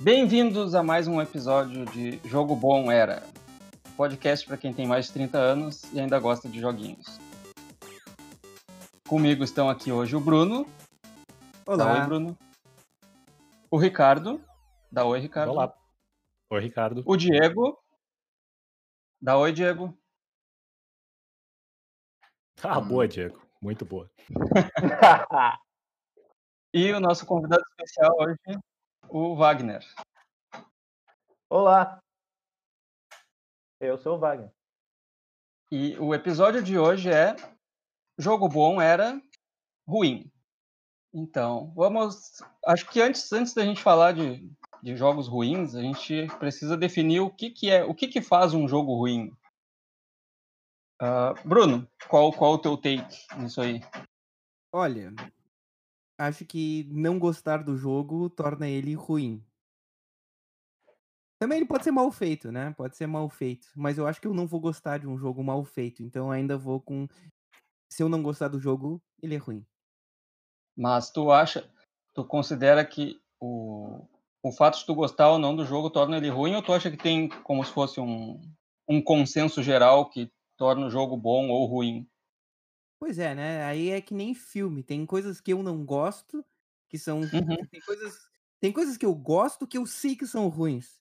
Bem-vindos a mais um episódio de Jogo Bom Era, podcast para quem tem mais de 30 anos e ainda gosta de joguinhos. Comigo estão aqui hoje o Bruno. Olá. Dá oi, Bruno. O Ricardo. Dá oi, Ricardo. Olá. Oi, Ricardo. O Diego. Dá oi, Diego. Ah, boa, Diego. Muito boa. E o nosso convidado especial hoje, o Wagner. Olá. Eu sou o Wagner. E o episódio de hoje é Jogo Bom Era Ruim. Então, vamos. Acho que antes, antes da gente falar de, de jogos ruins, a gente precisa definir o que, que é, o que, que faz um jogo ruim. Ah, Bruno, qual, qual o teu take nisso aí? Olha, acho que não gostar do jogo torna ele ruim. Também ele pode ser mal feito, né? Pode ser mal feito. Mas eu acho que eu não vou gostar de um jogo mal feito. Então ainda vou com. Se eu não gostar do jogo, ele é ruim. Mas tu acha, tu considera que o, o fato de tu gostar ou não do jogo torna ele ruim, ou tu acha que tem como se fosse um, um consenso geral que torna o jogo bom ou ruim? Pois é, né? Aí é que nem filme. Tem coisas que eu não gosto, que são. Uhum. Tem coisas. Tem coisas que eu gosto que eu sei que são ruins.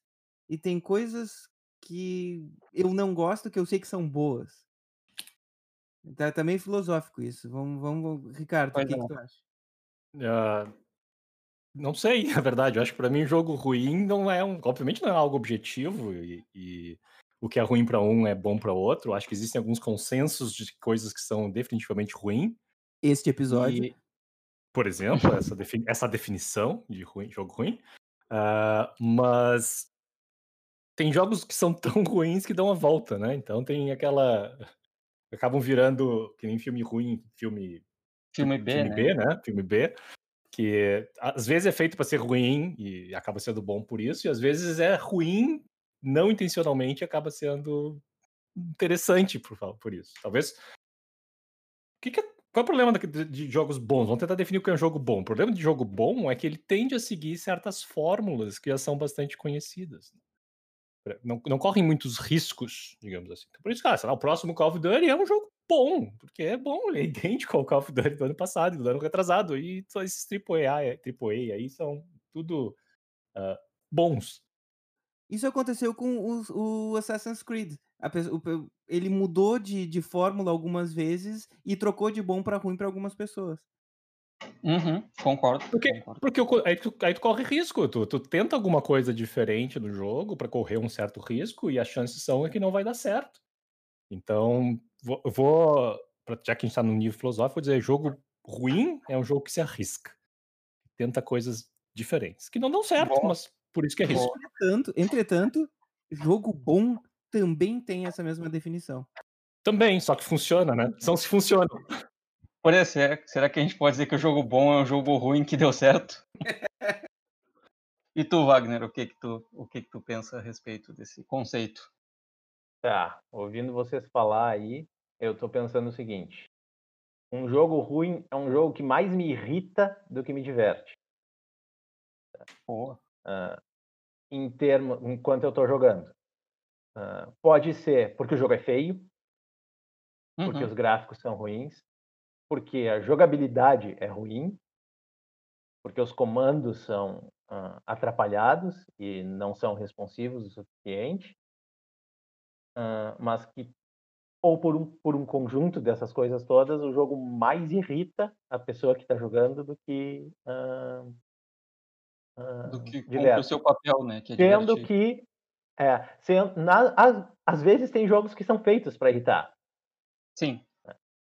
E tem coisas que eu não gosto que eu sei que são boas. Tá, tá meio filosófico isso. Vamos, vamos, Ricardo, o Pois que, é. que tu acha? Ah, não sei, na verdade. Eu acho que pra mim um jogo ruim não é um. Obviamente não é algo objetivo e, e o que é ruim pra um é bom pra outro. Acho que existem alguns consensos de coisas que são definitivamente ruins. Este episódio. E, por exemplo, essa, defini- essa definição de ruim, jogo ruim. Ah, mas tem jogos que são tão ruins que dão a volta, né? Então tem aquela. Acabam virando que nem filme ruim, filme Filme B, filme né? B, né? Filme B, que às vezes é feito para ser ruim e acaba sendo bom por isso, e às vezes é ruim não intencionalmente acaba sendo interessante por, por isso. Talvez. Que que é- qual é o problema de, de jogos bons? Vamos tentar definir o que é um jogo bom. O problema de jogo bom é que ele tende a seguir certas fórmulas que já são bastante conhecidas. Não, não correm muitos riscos, digamos assim. Então, por isso, cara, lá, o próximo Call of Duty é um jogo bom, porque é bom, ele é idêntico ao Call of Duty do ano passado, do ano retrasado, e só esses AAA, AAA aí são tudo ah, bons. Isso aconteceu com os- o, Assassin's Creed. A o ele mudou de, de fórmula algumas vezes e trocou de bom pra ruim pra algumas pessoas. Uhum, concordo. Porque, concordo. porque o aí, tu, aí tu corre risco, tu, tu tenta alguma coisa diferente no jogo para correr um certo risco e as chances são é que não vai dar certo. Então, vou, eu vou pra- já que a gente tá num nível filosófico, vou dizer, jogo ruim é um jogo que se arrisca. Tenta coisas diferentes, que não dão certo, Boa. mas por isso que é risco. Boa. Entretanto, entretanto, jogo bom também tem essa mesma definição. Também, só que funciona, né? São se funcionam. Por isso, será, será que a gente pode dizer que o jogo bom é um jogo ruim que deu certo? e tu, Wagner, o que que tu, o que que tu pensa a respeito desse conceito? Tá, ouvindo vocês falar aí, eu tô pensando o seguinte. Um jogo ruim é um jogo que mais me irrita do que me diverte. Boa. ah, em termo, enquanto eu tô jogando. Ah, pode ser porque o jogo é feio, porque Uhum. os gráficos são ruins, porque a jogabilidade é ruim, porque os comandos são ah, atrapalhados e não são responsivos o suficiente, ah, mas que ou por um, por um conjunto dessas coisas todas, o jogo mais irrita a pessoa que está jogando do que ah, Do que o seu papel, né? Que é Sendo que, é, sendo, na, às, às vezes tem jogos que são feitos para irritar. Sim.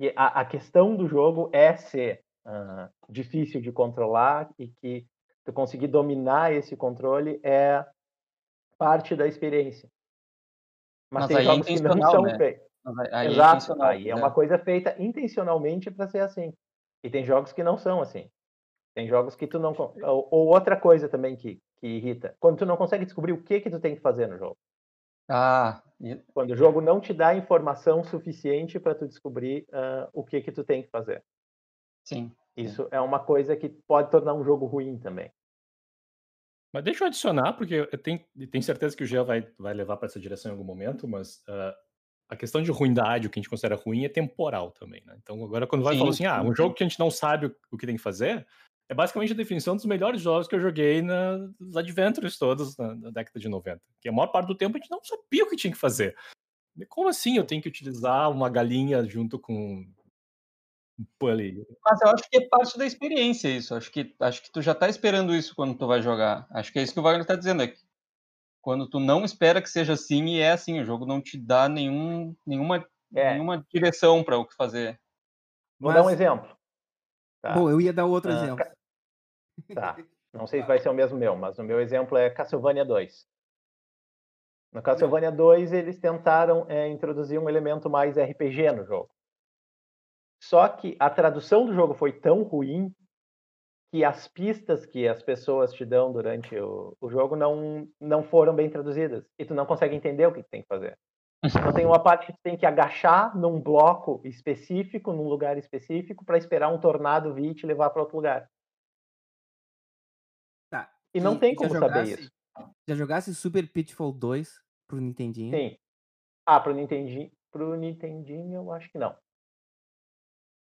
E a, a questão do jogo é ser ah, difícil de controlar e que tu conseguir dominar esse controle é parte da experiência. Mas, Mas tem aí é jogos que não são né? feitos. Aí- é Exato. intencional, Aí é né? uma coisa feita intencionalmente para ser assim. E tem jogos que não são assim. Tem jogos que tu não. Ou, ou outra coisa também que, que irrita. Quando tu não consegue descobrir o que que tu tem que fazer no jogo. Ah, e- Quando o jogo não te dá informação suficiente para tu descobrir ah, o que que tu tem que fazer. sim. Isso é uma coisa que pode tornar um jogo ruim também. Mas deixa eu adicionar, porque eu tenho, tenho certeza que o Jean vai, vai levar para essa direção em algum momento, mas uh, a questão de ruindade, o que a gente considera ruim, é temporal também, né? Então agora quando vai falar assim, ah, um jogo que a gente não sabe o, que tem que fazer, é basicamente a definição dos melhores jogos que eu joguei nos Adventures todos na, na, década de 90. Que a maior parte do tempo a gente não sabia o que tinha que fazer. Como assim eu tenho que utilizar uma galinha junto com ali. Mas eu acho que é parte da experiência isso. Acho que, acho que tu já tá esperando isso quando tu vai jogar. Acho que é isso que o Wagner tá dizendo aqui. Quando tu não espera que seja assim e é assim, o jogo não te dá nenhum, nenhuma, é. nenhuma direção para o que fazer. Vou Mas... dar um exemplo. Tá. Bom, eu ia dar outro ah, exemplo. Tá. Não sei se vai ser o mesmo meu, mas o meu exemplo é Castlevania 2. No Castlevania 2, eles tentaram é, introduzir um elemento mais RPG no jogo. Só que a tradução do jogo foi tão ruim que as pistas que as pessoas te dão durante o, o jogo não, não foram bem traduzidas. E tu não consegue entender o que tu tem que fazer. Então tem uma parte que tu tem que agachar num bloco específico, num lugar específico, para esperar um tornado vir e te levar para outro lugar. E não e, tem como jogasse, saber isso. Já jogasse Super Pitfall 2 pro Nintendinho? Sim. Ah, pro Nintendinho, pro Nintendinho eu acho que não.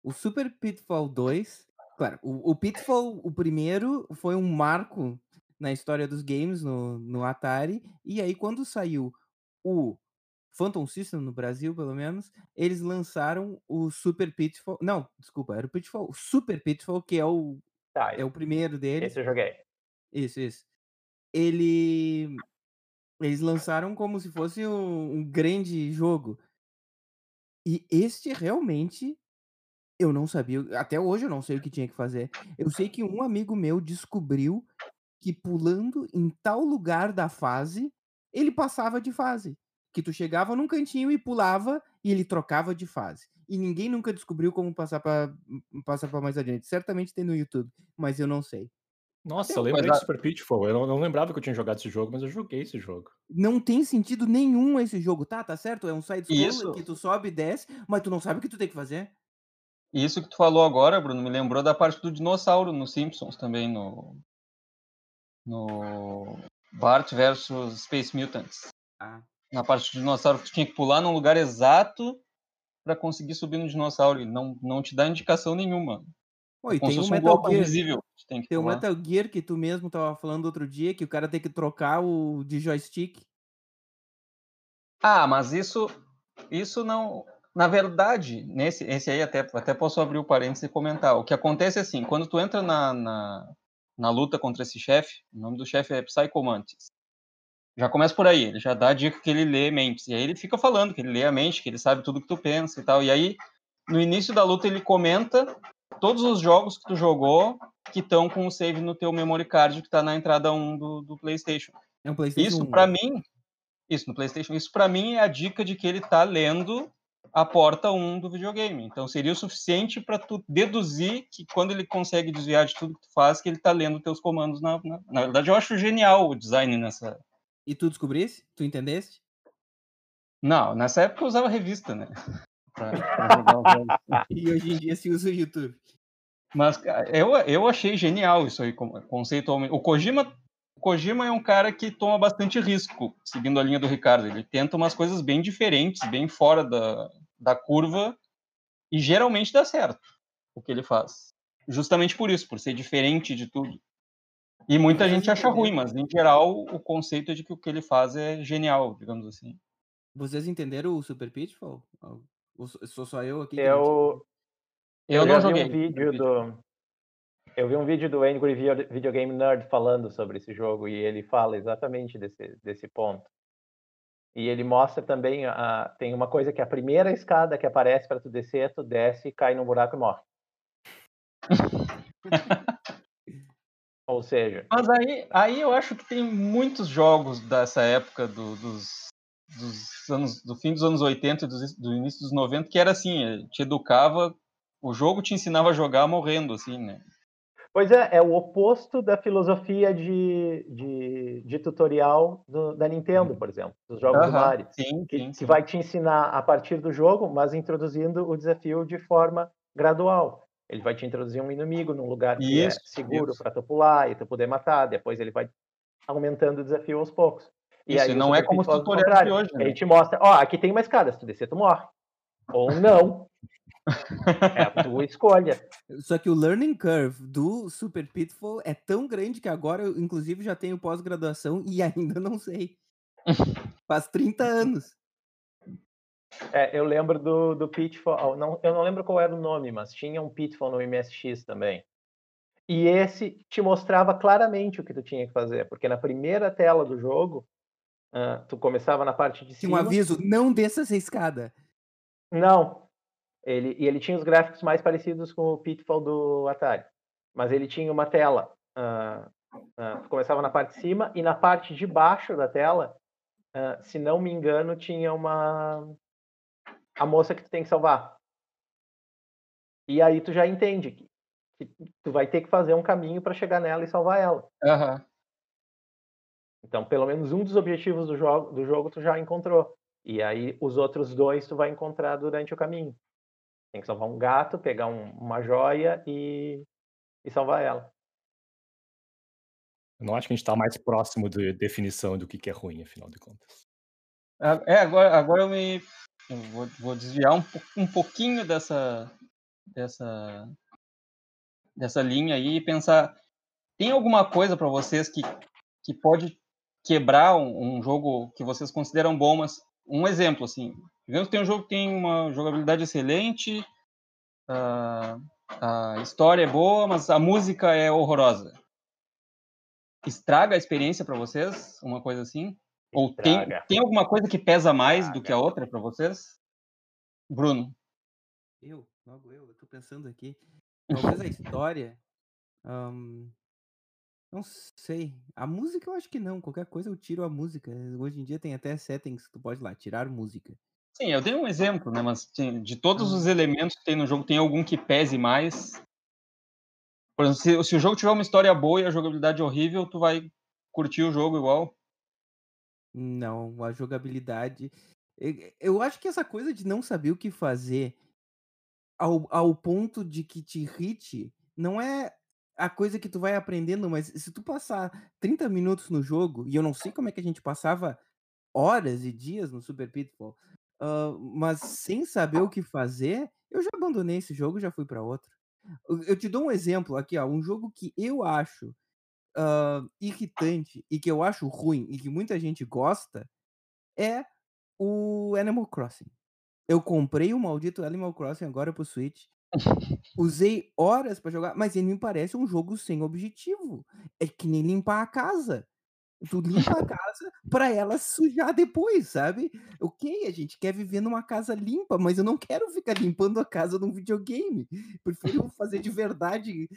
O Super Pitfall 2, claro, o, o Pitfall, o primeiro, foi um marco na história dos games no, no Atari. E aí, quando saiu o Phantom System no Brasil, pelo menos, eles lançaram o Super Pitfall. Não, desculpa, era o Pitfall, o Super Pitfall, que é o, tá, é o primeiro deles. Esse eu joguei. Isso, isso. Ele. Eles lançaram como se fosse um, um grande jogo. E este realmente eu não sabia, até hoje eu não sei o que tinha que fazer. Eu sei que um amigo meu descobriu que pulando em tal lugar da fase, ele passava de fase. Que tu chegava num cantinho e pulava e ele trocava de fase. E ninguém nunca descobriu como passar para passar mais adiante. Certamente tem no YouTube, mas eu não sei. Nossa, eu lembrei de Super Pitfall. Eu não, não, lembrava que eu tinha jogado esse jogo, mas eu joguei esse jogo. Não tem sentido nenhum esse jogo. Tá, tá certo? É um side-scroller que tu sobe e desce, mas tu não sabe o que tu tem que fazer. Isso que tu falou agora, Bruno, me lembrou da parte do dinossauro no Simpsons também, no. No. Bart versus Space Mutants. Ah. Na parte do dinossauro, tu tinha que pular num lugar exato para conseguir subir no dinossauro. E não, não te dá indicação nenhuma. Pô, e tem um Metal Gear. Tem, tem um Metal Gear que tu mesmo tava falando outro dia, que o cara tem que trocar o de joystick. Ah, mas isso. Isso não. Na verdade, nesse esse aí até, até posso abrir o parênteses e comentar. O que acontece é assim, quando tu entra na, na, na luta contra esse chefe, o nome do chefe é Psychomantis. Já começa por aí, ele já dá a dica que ele lê mentes. E aí ele fica falando que ele lê a mente, que ele sabe tudo que tu pensa e tal. E aí, no início da luta, ele comenta todos os jogos que tu jogou que estão com o save no teu memory card que está na entrada 1 do, do PlayStation. É um PlayStation isso para mim, isso no PlayStation, isso para mim é a dica de que ele está lendo a porta 1 do videogame. Então seria o suficiente para tu deduzir que quando ele consegue desviar de tudo que tu faz, que ele está lendo teus comandos na, na, na verdade eu acho genial o design nessa. E tu descobrisse? Tu entendeste? Não, nessa época eu usava revista, né? Pra, pra e hoje em dia se usa o YouTube. Mas eu, eu achei genial isso aí, conceitualmente. O Kojima Kojima é um cara que toma bastante risco, seguindo a linha do Ricardo. Ele tenta umas coisas bem diferentes, bem fora da, da curva, e geralmente dá certo o que ele faz. Justamente por isso, por ser diferente de tudo. E muita gente acha ruim, mas em geral o conceito é de que o que ele faz é genial, digamos assim. Vocês entenderam o Super Pitfall? Ou sou só eu aqui? Eu, eu, eu não joguei. Um vídeo do, eu vi um vídeo do Angry Video Game Nerd falando sobre esse jogo e ele fala exatamente desse, desse ponto. E ele mostra também, a, tem uma coisa que a primeira escada que aparece para tu descer, tu desce, cai num buraco e morre. Ou seja... Mas aí, aí eu acho que tem muitos jogos dessa época do, dos, dos anos, do fim dos anos 80 e do, do início dos 90 que era assim, te educava, o jogo te ensinava a jogar morrendo, assim, né? Pois é, é o oposto da filosofia de, de, de tutorial do, da Nintendo, por exemplo, dos jogos do Mario. Sim, que, sim, sim. que vai te ensinar a partir do jogo, mas introduzindo o desafio de forma gradual. Ele vai te introduzir um inimigo num lugar que é isso, é seguro para tu pular e tu poder matar. Depois ele vai aumentando o desafio aos poucos. E Isso, aí não é como os tutoriais de contrário. hoje, né? Ele te mostra, ó, aqui tem uma escada, se tu descer, tu morre. Ou não. é a tua escolha. Só que o learning curve do Super Pitfall é tão grande que agora eu, inclusive, já tenho pós-graduação e ainda não sei. Faz 30 anos. É, eu lembro do, do Pitfall, não, eu não lembro qual era o nome, mas tinha um Pitfall no MSX também. E esse te mostrava claramente o que tu tinha que fazer, porque na primeira tela do jogo, uh, tu começava na parte de Tinha cima. um aviso, não desça essa escada. Não. Ele, e ele tinha os gráficos mais parecidos com o Pitfall do Atari. Mas ele tinha uma tela. Uh, uh, tu começava na parte de cima e na parte de baixo da tela, se não me engano, tinha uma. A moça que tu tem que salvar. E aí tu já entende que que tu vai ter que fazer um caminho para chegar nela e salvar ela. Aham. Então, pelo menos um dos objetivos do jogo, do jogo tu já encontrou. E aí os outros dois tu vai encontrar durante o caminho. Tem que salvar um gato, pegar um- uma joia e, e salvar ela. Eu não acho que a gente tá mais próximo de definição do que que é ruim, afinal de contas. Ah, É, agora, agora eu me. eu vou, vou desviar um, um pouquinho dessa, dessa, dessa linha aí e pensar: tem alguma coisa para vocês que, que pode quebrar um, um jogo que vocês consideram bom, mas um exemplo, assim. Digamos que tem um jogo que tem uma jogabilidade excelente, a, a história é boa, mas a música é horrorosa. Estraga a experiência para vocês? Uma coisa assim? Ou tem, Estraga. tem alguma coisa que pesa mais do que a Estraga. outra para vocês? Bruno. Eu, logo eu, eu tô pensando aqui. Talvez a história. ahn, não sei. A música eu acho que não. Qualquer coisa eu tiro a música. Hoje em dia tem até settings que tu pode lá, tirar música. Sim, eu dei um exemplo, né? Mas de todos Ah. os elementos que tem no jogo, tem algum que pese mais? Por exemplo, se, se o jogo tiver uma história boa e a jogabilidade horrível, tu vai curtir o jogo igual? Não, a jogabilidade. Eu acho que essa coisa de não saber o que fazer ao, ao ponto de que te irrite não é a coisa que tu vai aprendendo, mas se tu passar 30 minutos no jogo, e eu não sei como é que a gente passava horas e dias no Super Pitfall, ah, mas sem saber o que fazer, eu já abandonei esse jogo já fui para outro. Eu te dou um exemplo aqui, ó, um jogo que eu acho ah, irritante e que eu acho ruim e que muita gente gosta é o Animal Crossing. Eu comprei o maldito Animal Crossing agora pro Switch. Usei horas pra jogar, mas ele me parece um jogo sem objetivo. É que nem limpar a casa. Tu limpa a casa pra ela sujar depois, sabe? Ok, a gente quer viver numa casa limpa, mas eu não quero ficar limpando a casa num videogame. Prefiro fazer de verdade.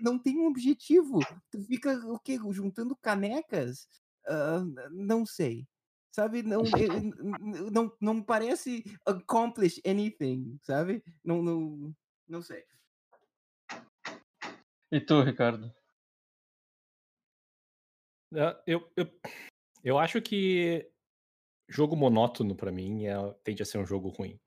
Não tem um objetivo. Tu fica o quê? Juntando canecas? Ah, não sei. Sabe? Não, eh, não, não parece accomplish anything, sabe? Não, não, não sei. E tu, Ricardo? Ah, Eu, eu, eu acho que jogo monótono pra mim é, tende a ser um jogo ruim.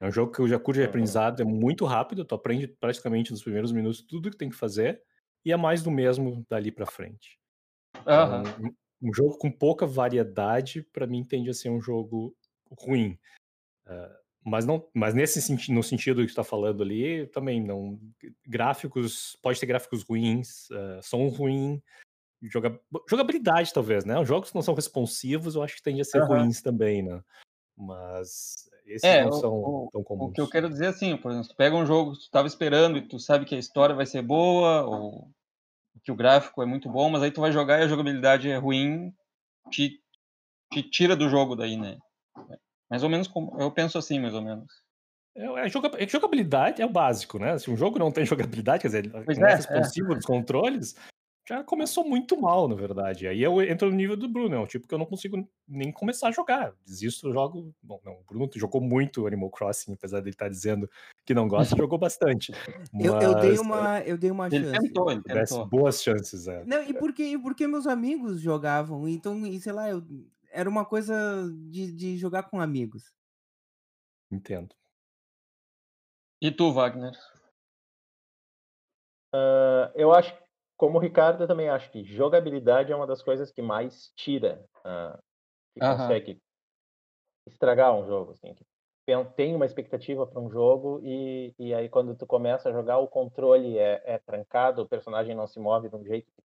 É um jogo que o de Uhum. aprendizado é muito rápido, tu aprende praticamente nos primeiros minutos tudo que tem que fazer e é mais do mesmo dali pra frente. Aham. Um, jogo com pouca variedade pra mim tende a ser um jogo ruim. Ah, mas não, mas nesse sentido, no sentido que tu tá falando ali, também não gráficos, pode ter gráficos ruins, ah, som ruim, joga- jogabilidade talvez, né? Os jogos que não são responsivos, eu acho que tendem a ser Aham. ruins também, né? Mas esses É, não o- são o- tão O comuns. que eu quero dizer é assim, por exemplo, tu pega um jogo que tu estava esperando e tu sabe que a história vai ser boa, ou que o gráfico é muito bom, mas aí tu vai jogar e a jogabilidade é ruim, te, te tira do jogo daí, né? Mais ou menos como. Eu penso assim, mais ou menos. É, jogabilidade é o básico, né? Se um jogo não tem jogabilidade, quer dizer, Pois não é é, é. responsivo dos controles, já começou muito mal, na verdade. Aí eu entro no nível do Bruno, é um tipo que eu não consigo nem começar a jogar. Desisto do jogo. Bom, não, o Bruno jogou muito Animal Crossing, apesar dele estar dizendo que não gosta, jogou bastante. Eu, eu dei Mas uma, eu dei uma Ele chance. tentou, ele tentou. boas chances, é. Não, e porque, e porque meus amigos jogavam, então, e sei lá, eu, era uma coisa de, de jogar com amigos. Entendo. E tu, Wagner? Ah, eu acho que como o Ricardo, eu também acho que jogabilidade é uma das coisas que mais tira, uh, que Aham. consegue estragar um jogo, assim, tem uma expectativa para um jogo e, e aí quando tu começa a jogar o controle é, é trancado, o personagem não se move de um jeito que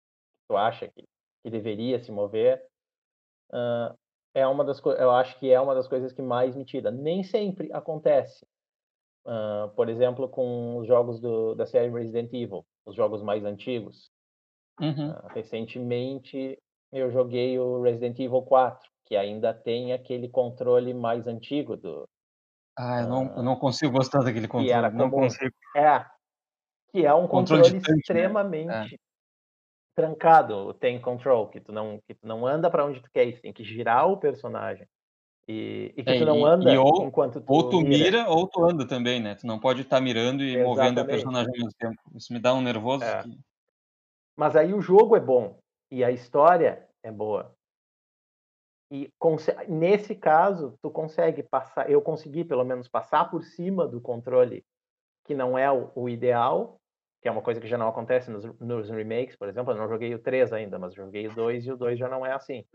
tu acha que, que deveria se mover, ah, é uma das eu acho que é uma das coisas que mais me tira. Nem sempre acontece. Ah, por exemplo, com os jogos do, da série Resident Evil, os jogos mais antigos. Uhum. Ah, recentemente eu joguei o Resident Evil 4, que ainda tem aquele controle mais antigo do Ah, eu não, eu não consigo gostar daquele que era controle. Não como consigo. é que é um Controle controle, tanque, né? extremamente trancado, o tank control, que tu não que tu não anda para onde tu quer, tu tem que girar o personagem. E, e que É, tu não e- anda e ou- enquanto tu Ou tu mira. mira ou tu anda também, né? Tu não pode estar mirando e movendo o Exatamente. personagem ao mesmo tempo. Isso me dá um nervoso. É. que- Mas aí o jogo é bom e a história é boa. E nesse caso, tu consegue passar, eu consegui pelo menos passar por cima do controle que não é o, o ideal, que é uma coisa que já não acontece nos, nos remakes, por exemplo. Eu não joguei o 3 ainda, mas joguei o 2 e o 2 já não é assim.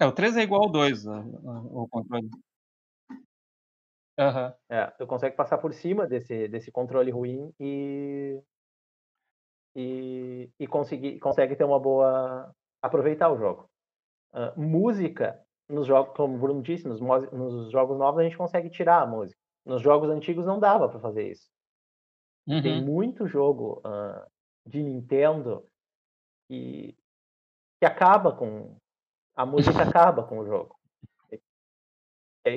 É, o 3 é igual ao 2, a- a- o controle. Aham. É, tu consegue passar por cima desse, desse controle ruim e, e, e conseguir, consegue ter uma boa. aproveitar o jogo. Ah, música, nos jogos, como o Bruno disse, nos, nos jogos novos a gente consegue tirar a música. Nos jogos antigos não dava para fazer isso. Tem Uhum. muito jogo ah, de Nintendo que, que acaba com. A música acaba com o jogo.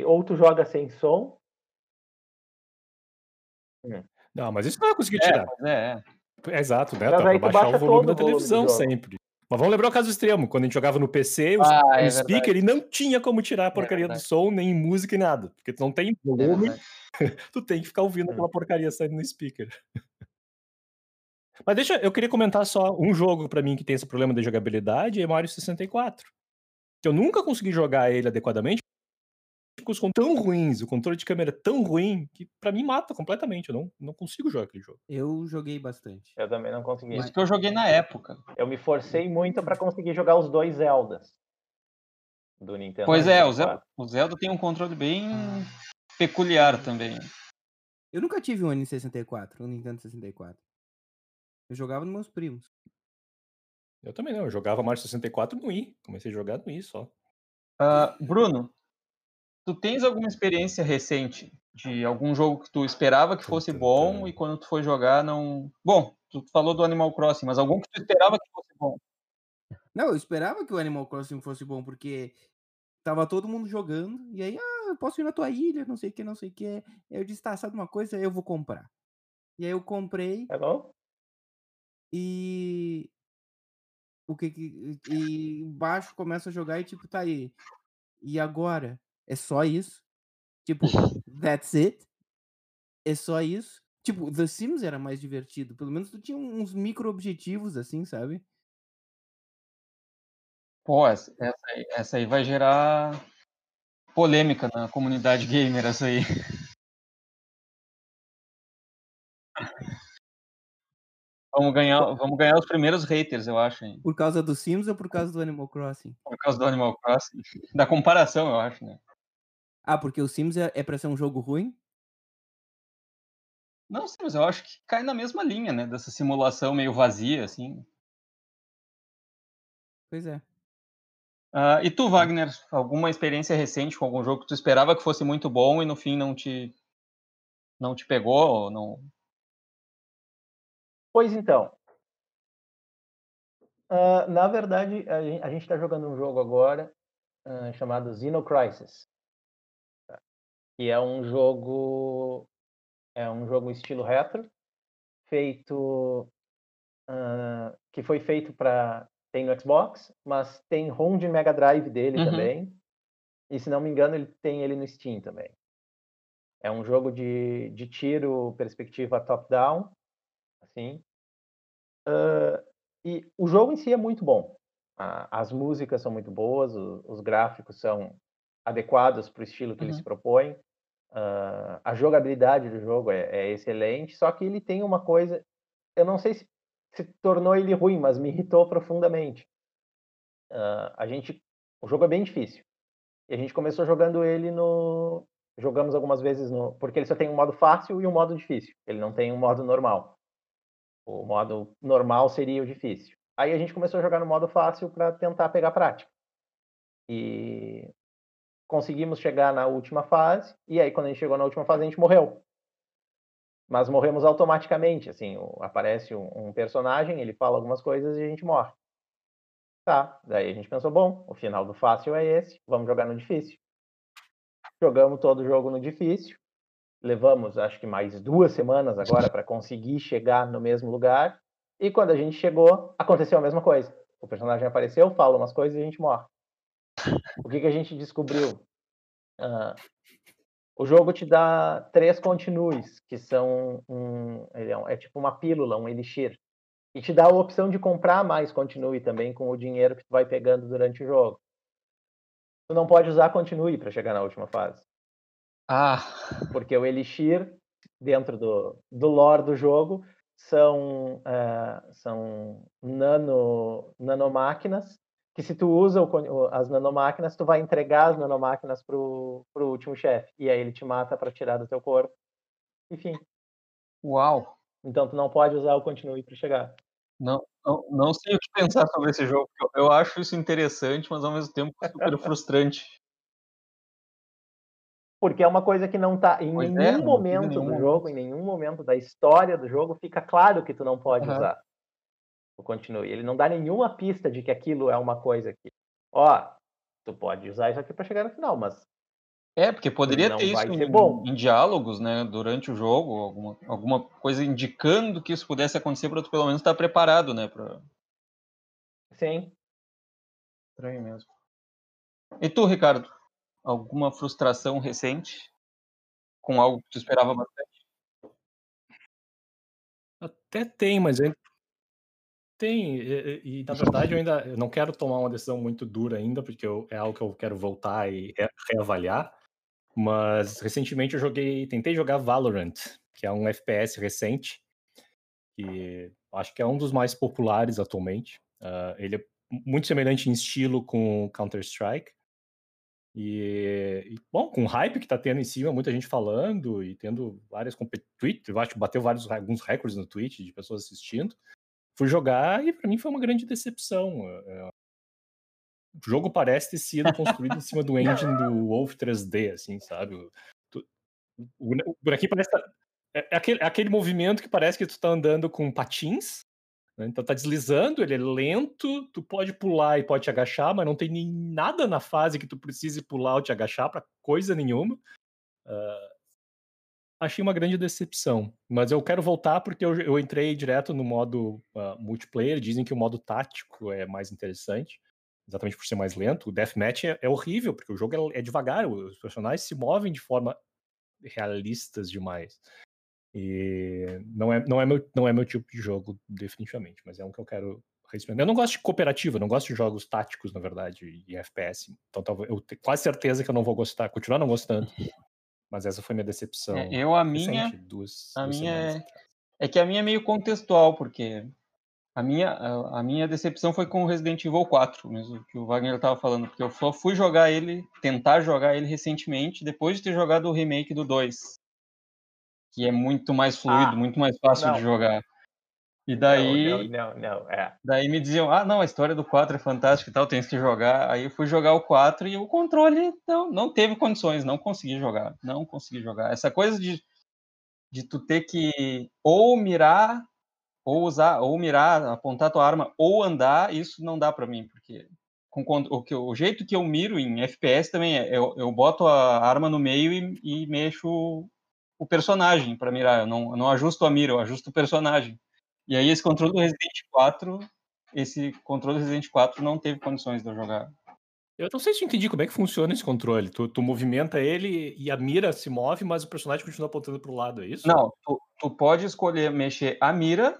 Ou tu joga sem som, Não, mas isso não vai conseguir É, tirar. é, é. É, Exato, né? Tá pra baixar baixa o volume da volume do televisão jogo. sempre. Mas vamos lembrar o caso extremo. Quando a gente jogava no PC, o, Ah, é speaker verdade. ele não tinha como tirar a porcaria do verdade. som, nem música, nem nada. Porque tu não tem É volume, verdade. tu tem que ficar ouvindo Hum. aquela porcaria saindo no speaker. Mas deixa, eu queria comentar só um jogo pra mim que tem esse problema de jogabilidade, é Mario 64. Que eu nunca consegui jogar ele adequadamente, controles tão ruins, o controle de câmera é tão ruim, que pra mim mata completamente, eu não, não consigo jogar aquele jogo. Eu joguei bastante. eu também não consegui. Isso que eu joguei na época. Eu me forcei muito para conseguir jogar os dois Zeldas do Nintendo. Pois é, o 64. Zelda, o Zelda tem um controle bem peculiar também. Eu nunca tive um N64, um Nintendo 64. Eu jogava nos meus primos. Eu também não, eu jogava Mario 64 no Wii. Comecei a jogar no Wii só. Ah, Bruno, tu tens alguma experiência recente de algum jogo que tu esperava que fosse bom e quando tu foi jogar não. Bom, tu falou do Animal Crossing, mas algum que tu esperava que fosse bom? Não, eu esperava que o Animal Crossing fosse bom, porque tava todo mundo jogando, e aí, ah, eu posso ir na tua ilha, não sei o que, não sei o que. Eu disse, tá, sabe uma coisa? Eu vou comprar. E aí eu comprei Tá bom? e. O que que. E baixo começa a jogar e tipo, tá aí. E agora? É só isso? Tipo, that's it? É só isso? Tipo, The Sims era mais divertido. Pelo menos tu tinha uns micro objetivos, assim, sabe? Pô, essa, essa aí, essa aí vai gerar polêmica na comunidade gamer, essa aí. Vamos ganhar, vamos ganhar os primeiros haters, eu acho, hein? Por causa do Sims ou por causa do Animal Crossing? por causa do Animal Crossing. Da comparação, eu acho, né? Ah, porque o Sims é, é pra ser um jogo ruim? Não sei, mas eu acho que cai na mesma linha, né? Dessa simulação meio vazia, assim. Pois é. Ah, e tu, Wagner, alguma experiência recente com algum jogo que tu esperava que fosse muito bom e no fim não te não te pegou, ou não? Pois então. Ah, na verdade, a gente está jogando um jogo agora ah, chamado Xeno Crisis. tá? Que é um jogo. É um jogo estilo retro, feito. ah, que foi feito para. Tem no Xbox, mas tem ROM de Mega Drive dele Uhum. também. E se não me engano, ele tem ele no Steam também. É um jogo de, de tiro, perspectiva top-down, assim. Ah, e o jogo em si é muito bom. As músicas são muito boas, o- os gráficos são adequados para o estilo que ele Uhum. se propõe. Ah, a jogabilidade do jogo é, é excelente, só que ele tem uma coisa, eu não sei se se tornou ele ruim, mas me irritou profundamente. Uh, a gente, o jogo é bem difícil. E a gente começou jogando ele no, jogamos algumas vezes no, porque ele só tem um modo fácil e um modo difícil. Ele não tem um modo normal. O modo normal seria o difícil. Aí a gente começou a jogar no modo fácil para tentar pegar prática. E conseguimos chegar na última fase, e aí quando a gente chegou na última fase a gente morreu. Mas morremos automaticamente, assim, aparece um personagem, ele fala algumas coisas e a gente morre. Tá, daí a gente pensou, bom, o final do fácil é esse, vamos jogar no difícil. Jogamos todo o jogo no difícil, levamos acho que mais duas semanas agora para conseguir chegar no mesmo lugar, e quando a gente chegou, aconteceu a mesma coisa. O personagem apareceu, fala umas coisas e a gente morre. O que, que a gente descobriu? Uh, o jogo te dá três continues, que são um, é, é tipo uma pílula, um elixir. E te dá a opção de comprar mais continue também com o dinheiro que tu vai pegando durante o jogo. Tu não pode usar continue para chegar na última fase. Ah. Porque o elixir, dentro do, do lore do jogo, são, uh, são nano, nanomáquinas que se tu usa o, as nanomáquinas, tu vai entregar as nanomáquinas pro, pro último chefe. E aí ele te mata para tirar do teu corpo. Enfim. Uau! Então tu não pode usar o continue para chegar. Não, não, não sei o que pensar sobre esse jogo. Eu, eu acho isso interessante, mas ao mesmo tempo super frustrante. Porque é uma coisa que não tá em pois nenhum é, momento nenhum do jogo, em nenhum momento da história do jogo, fica claro que tu não pode uhum. usar o continue. Ele não dá nenhuma pista de que aquilo é uma coisa que, ó, tu pode usar isso aqui para chegar no final, mas é, porque poderia ter isso em, em, diálogos, né, durante o jogo, alguma, alguma coisa indicando que isso pudesse acontecer para tu pelo menos estar preparado, né, para Sim. Estranho mesmo. E tu, Ricardo? Alguma frustração recente com algo que tu esperava bastante? Até tem, mas ainda tem, e, e, na verdade eu ainda eu não quero tomar uma decisão muito dura ainda, porque eu, é algo que eu quero voltar e re, reavaliar. Mas recentemente eu joguei, tentei jogar Valorant, que é um FPS recente, que acho que é um dos mais populares atualmente. Uh, ele é muito semelhante em estilo com Counter-Strike. E, e, bom, com o hype que tá tendo em cima, muita gente falando e tendo várias competições, bateu vários alguns recordes no Twitch de pessoas assistindo fui jogar e para mim foi uma grande decepção. O jogo parece ter sido construído em cima do engine do Wolf 3D, assim, sabe? O, bonequinho parece. É, é, aquele, é aquele movimento que parece que tu tá andando com patins, né? então tá deslizando, ele é lento, tu pode pular e pode te agachar, mas não tem nem nada na fase que tu precise pular ou te agachar para coisa nenhuma. Uh, achei uma grande decepção. Mas eu quero voltar porque eu, eu entrei direto no modo uh, multiplayer. Dizem que o modo tático é mais interessante, exatamente por ser mais lento. O deathmatch é, é horrível, porque o jogo é, é, devagar, os personagens se movem de forma realistas demais. E não é, não é, meu, não é meu tipo de jogo, definitivamente, mas é um que eu quero eu não gosto de cooperativa, não gosto de jogos táticos, na verdade, e FPS. Então eu tenho quase certeza que eu não vou gostar, continuar não gostando. Mas essa foi minha decepção. É, eu, a minha. Recente, duas, a duas minha é, é que a minha é meio contextual, porque a minha, a, a minha decepção foi com o Resident Evil 4, mesmo que o Wagner estava falando, porque eu só fui jogar ele, tentar jogar ele recentemente, depois de ter jogado o remake do 2, que é muito mais fluido, ah, muito mais fácil não. de jogar. E daí. Não, não, não, é. Daí me diziam, ah, não, a história do 4 é fantástica e tal, tem que jogar. Aí eu fui jogar o 4 e o controle não, não teve condições, não consegui jogar. Não consegui jogar. Essa coisa de, de tu ter que ou mirar, ou usar, ou mirar, apontar tua arma, ou andar, isso não dá para mim, porque com, o, que, o jeito que eu miro em FPS também é, eu, eu boto a arma no meio e, e mexo o personagem para mirar. Eu não, eu não ajusto a mira, eu ajusto o personagem. E aí esse controle do Resident 4, esse controle do Resident 4 não teve condições de eu jogar. Eu não sei se eu entendi como é que funciona esse controle. Tu, tu movimenta ele e a mira se move, mas o personagem continua apontando para o lado, é isso? Não, tu, tu pode escolher mexer a mira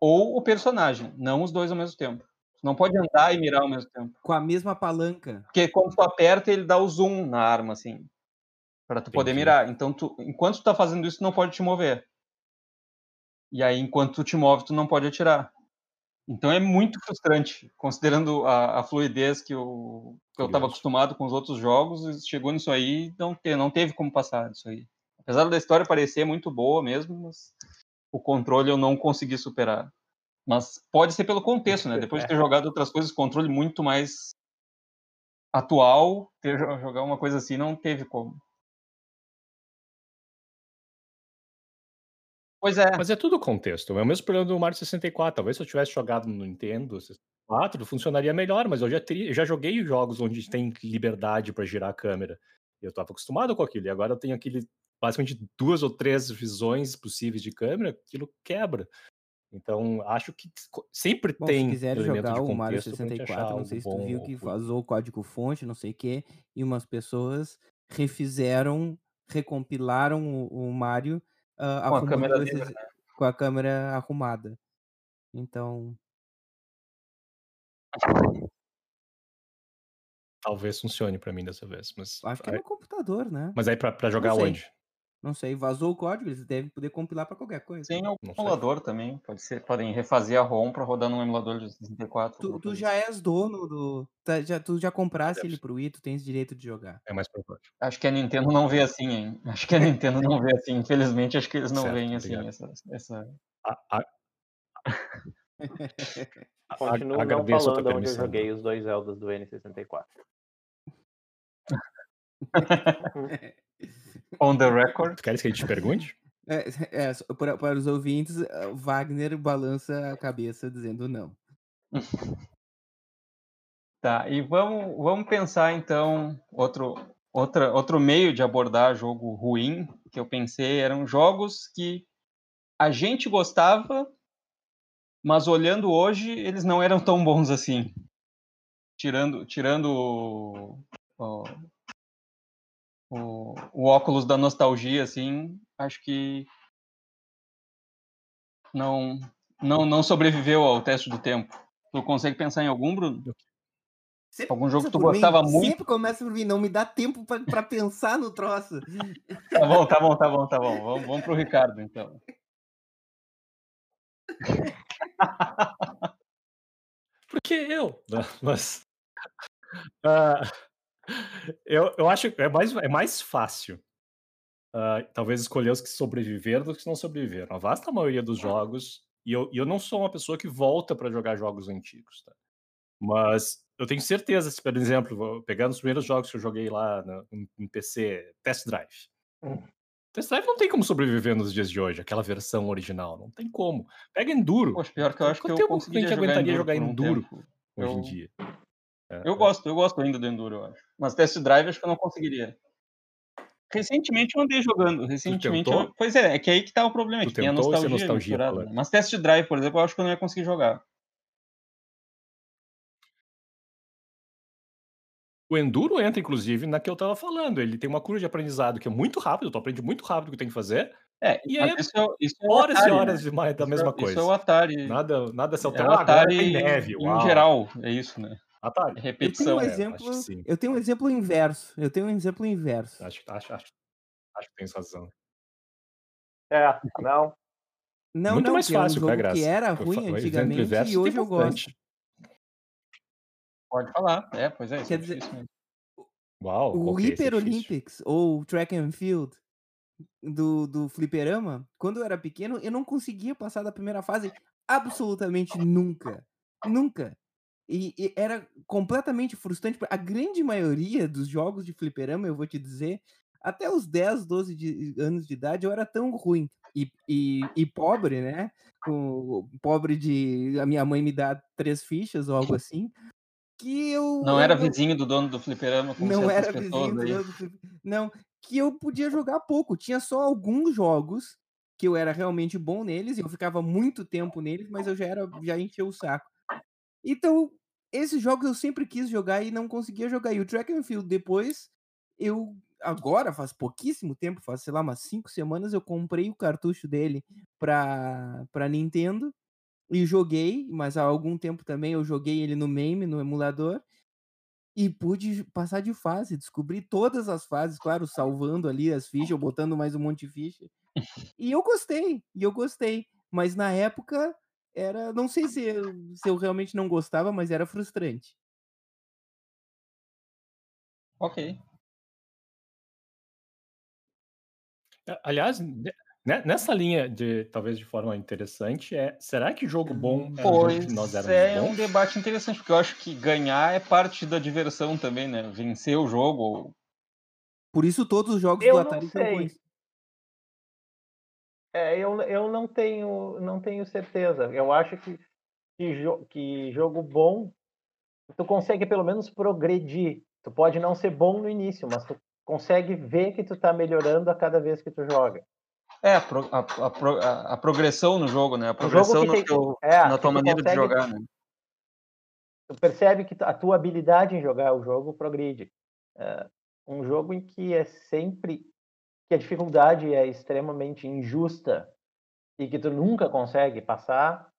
ou o personagem, não os dois ao mesmo tempo. Tu não pode andar e mirar ao mesmo tempo. Com a mesma palanca. Porque quando tu aperta, ele dá o zoom na arma, assim. para tu Entendi. poder mirar. Então, tu, enquanto tu tá fazendo isso, tu não pode te mover. E aí, enquanto tu te move, tu não pode atirar. Então é muito frustrante, considerando a, a fluidez que eu que eu estava acostumado com os outros jogos, chegou nisso aí, não, te, não teve como passar isso aí. Apesar da história parecer muito boa mesmo, mas o controle eu não consegui superar. Mas pode ser pelo contexto, né? Depois de ter jogado outras coisas, controle muito mais atual, ter jo- jogar uma coisa assim não teve como. Pois é, Mas é tudo contexto. É o mesmo problema do Mario 64. Talvez se eu tivesse jogado no Nintendo 64, funcionaria melhor, mas eu já, teria, já joguei jogos onde tem liberdade para girar a câmera. Eu estava acostumado com aquilo. E agora eu tenho aquele basicamente duas ou três visões possíveis de câmera, aquilo quebra. Então, acho que sempre Bom, tem se quiser jogar o Mario contexto pra gente achar 64, não sei se tu viu que vazou o código-fonte, não sei o quê, e umas pessoas refizeram, recompilaram o, o Mario ah, Com a câmera esses- livre, com a câmera arrumada. Então, Talvez funcione para mim dessa vez. Mas, acho que é no computador, né? mas aí para jogar onde? Não sei, vazou o código, eles devem poder compilar para qualquer coisa. Tem algum Não sei. emulador também, pode ser, podem refazer a ROM para rodar num emulador de 64. Tu, tu já és dono do. tá- já, tu já compraste Deve ele ser. pro Wii, tu tens direito de jogar. É mais provável. Acho que a Nintendo não vê assim, hein? Acho que a Nintendo não vê assim. Infelizmente, acho que eles não Certo, veem assim obrigado. essa, essa. A- a- a- Continuo não falando onde eu joguei os dois Zeldas do N64. On the record. Tu queres que a gente te pergunte? É, é, só para, para os ouvintes, ah, Wagner balança a cabeça dizendo não. Tá, e vamos, vamos pensar então outro, outra, outro meio de abordar jogo ruim que eu pensei eram jogos que a gente gostava, mas olhando hoje eles não eram tão bons assim. Tirando, tirando o, o, o, o óculos da nostalgia, assim, acho que não, não, não sobreviveu ao teste do tempo. Tu consegue pensar em algum, Bruno? Sempre Algum jogo que tu por mim, gostava muito? Sempre começa por mim, não me dá tempo pra pra pensar no troço. Tá bom, tá bom, tá bom, tá bom. Vamos, vamos pro Ricardo, então. Porque eu. Não, Mas. ah, eu, eu acho que é mais, é mais fácil. ah, talvez escolher os que sobreviveram do que que não sobreviveram. A vasta maioria dos jogos. E eu, e eu não sou uma pessoa que volta para jogar jogos antigos, tá? Mas eu tenho certeza, se, por exemplo, pegando os primeiros jogos que eu joguei lá no, no PC, Test Drive. Hum. Test Drive não tem como sobreviver nos dias de hoje, aquela versão original. Não tem como. Pega Enduro. Poxa, pior que eu acho que Quanto eu tempo que a gente jogar aguentaria Enduro jogar um Enduro tempo. hoje eu- em dia? É, Eu gosto, eu gosto ainda do Enduro, eu acho. Mas Test Drive acho que eu não conseguiria. Recentemente eu andei jogando. Recentemente eu... Pois é, é que aí que tá o problema. é Tu que tem a isso é nostalgia, nostalgia misturada, né? Mas Test Drive, por exemplo, eu acho que eu não ia conseguir jogar. O Enduro entra, inclusive, na que eu tava falando. Ele tem uma curva de aprendizado que é muito rápido, tu aprende muito rápido o que tem que fazer. É, E aí, isso é, o- isso é o Horas Atari, e horas né? da Isso mesma é, coisa. Isso é o Atari. Nada, nada é Celtel. o Ah, agora Atari tem neve. em Uau. geral, é isso, né? Atari. É Eu tenho repetição. um é, exemplo. sim. Eu tenho um exemplo inverso. Eu tenho um exemplo inverso. Acho, acho, acho, acho que tens razão. É, não. Não, Muito não, mais que é um fácil, qual é a jogo que graça? era ruim o exemplo antigamente inverso e tem hoje eu gosto. Pode falar. É, pois é, isso Quer é dizer, mesmo. Uau, O ok, esse é Hyper. Olympics ou Track and Field do, do Fliperama, quando eu era pequeno, eu não conseguia passar da primeira fase absolutamente nunca. Nunca. E, e era completamente frustrante. A grande maioria dos jogos de Fliperama, eu vou te dizer, até os 10, 12 de- anos de idade, eu era tão ruim. E, e, e pobre, né? Com, pobre de. A minha mãe me dá três fichas ou algo assim. Que eu. Não era vizinho do dono do fliperama, como não era vizinho do dono do flip- Não, que eu podia jogar pouco. Tinha só alguns jogos que eu era realmente bom neles, e eu ficava muito tempo neles, mas eu já era já encheu o saco. Então, esses jogos eu sempre quis jogar e não conseguia jogar. E o Track and Field depois, eu agora faz pouquíssimo tempo, faz sei lá umas cinco semanas, eu comprei o cartucho dele pra, pra Nintendo e joguei, mas há algum tempo também eu joguei ele no MAME, no emulador. E pude passar de fase, descobri todas as fases, claro, salvando ali as fichas, botando mais um monte de ficha. E eu gostei, e eu gostei. Mas na época era. Não sei se eu, se eu realmente não gostava, mas era frustrante. Ok. Aliás, né, nessa linha de talvez de forma interessante, é será que jogo bom é um jogo Pois que nós éramos é um bons? debate interessante, porque eu acho que ganhar é parte da diversão também, né? Vencer o jogo. ou- Por isso todos os jogos Eu do Atari são ruins. É, eu, eu não tenho não tenho certeza. Eu acho que, que, jo- que jogo bom, tu consegue pelo menos progredir. Tu pode não ser bom no início, mas tu consegue ver que tu tá melhorando a cada vez que tu joga. É, a, pro- a- a a- progressão no jogo, né? A progressão no tem- teu- é, na tua tu maneira de consegue- jogar, né? Tu percebe que a tua habilidade em jogar o jogo progride. É, um jogo em que é sempre que a dificuldade é extremamente injusta e que tu nunca consegue passar,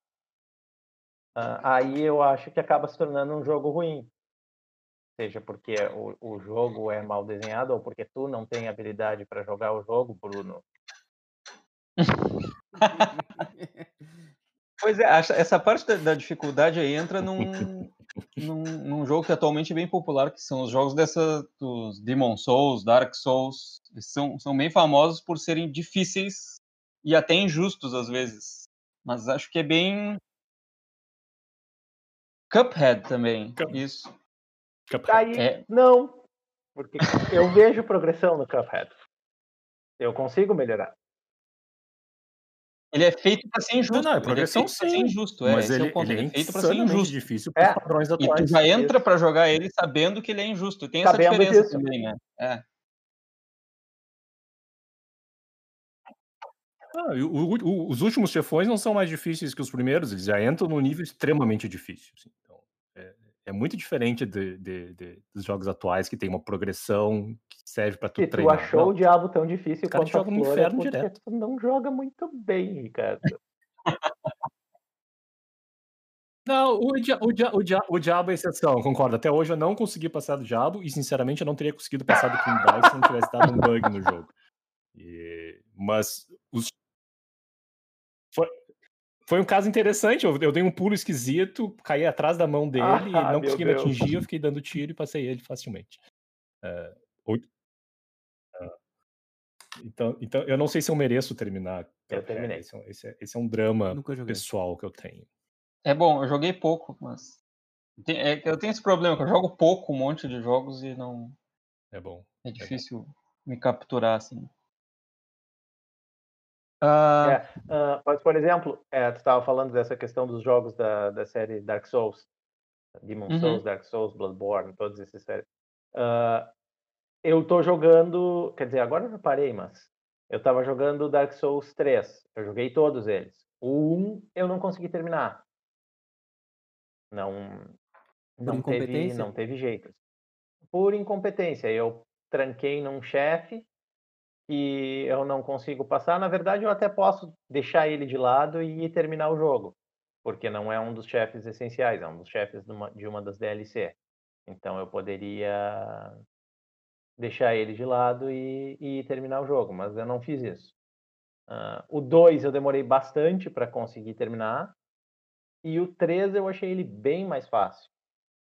ah, aí eu acho que acaba se tornando um jogo ruim. Seja porque o, o jogo é mal desenhado ou porque tu não tem habilidade para jogar o jogo, Bruno. Pois é, essa- parte da, da dificuldade aí entra num, num, num jogo que atualmente é bem popular, que são os jogos dessa, dos Demon Souls, Dark Souls. São, são bem famosos por serem difíceis e até injustos às vezes. Mas acho que é bem. Cuphead também, Cup- isso. Cuphead. Aí, É. não. Porque eu vejo progressão no Cuphead. Eu consigo melhorar. Ele é feito para ser injusto. não, é ele progressão feito pra ser sim, injusto, é, Mas é ele, ponto. ele Ele é é feito para ser injusto. difícil para É. padrões E tu atuais. já entra para jogar ele sabendo que ele é injusto. Tem essa diferença disso. também, né? É. Ah, e o- o- o- os últimos chefões não são mais difíceis que os primeiros, eles já entram num nível extremamente difícil. assim. Então, é, é muito diferente de- de- de- dos jogos atuais que tem uma progressão que serve para tu tu treinar. achou o Não, diabo tão difícil Os caras quanto a jogam no inferno direto. tu não joga muito bem, Ricardo. Não, o, dia- o, dia- o, dia- o diabo é exceção, concordo. Até hoje eu não consegui passar do diabo e, sinceramente, eu não teria conseguido passar do King Dice se não tivesse dado um bug no jogo. E- mas os- foi um caso interessante. Eu, eu dei um pulo esquisito, caí atrás da mão dele, Ah, não meu conseguia me atingir, eu fiquei dando tiro e passei ele facilmente. É, ah, então, então, eu não sei se eu mereço terminar. Eu Cuphead. terminei. Esse, é um- esse é, esse é um drama pessoal que eu tenho. É bom, eu joguei pouco, mas. Tem- é que eu tenho esse problema, que eu jogo pouco um monte de jogos e não. É bom. É difícil me capturar, assim. Ah, Ah, mas, por exemplo, é, tu estava falando dessa questão dos jogos da, da série Dark Souls. Demon Uhum. Souls, Dark Souls, Bloodborne, todos esses séries. Ah, eu tô jogando, quer dizer, agora eu já parei, mas eu tava jogando Dark Souls 3. Eu joguei todos eles. O 1 eu não consegui terminar. Não não teve, não teve jeito. Por incompetência, eu tranquei num chefe que eu não consigo passar. Na verdade, eu até posso deixar ele de lado e terminar o jogo, porque não é um dos chefes essenciais, é um dos chefes de uma, de uma das DLC. Então eu poderia deixar ele de lado e, e terminar o jogo, mas eu não fiz isso. Ah, o 2 eu demorei bastante para conseguir terminar, e o 3 eu achei ele bem mais fácil.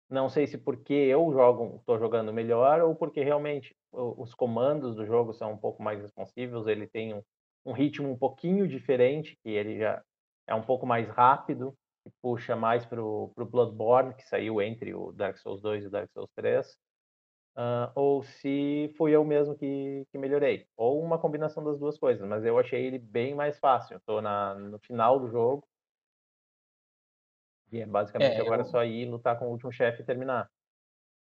Não sei se porque eu jogo, estou jogando melhor ou porque realmente os comandos do jogo são um pouco mais responsivos, ele tem um, um ritmo um pouquinho diferente, que ele já é um pouco mais rápido, puxa mais para o Bloodborne, que saiu entre o Dark Souls 2 e o Dark Souls 3, ah, ou se fui eu mesmo que, que melhorei, ou uma combinação das duas coisas, mas eu achei ele bem mais fácil. Estou no final do jogo, e é basicamente É, agora eu- só ir lutar com o último chefe e terminar.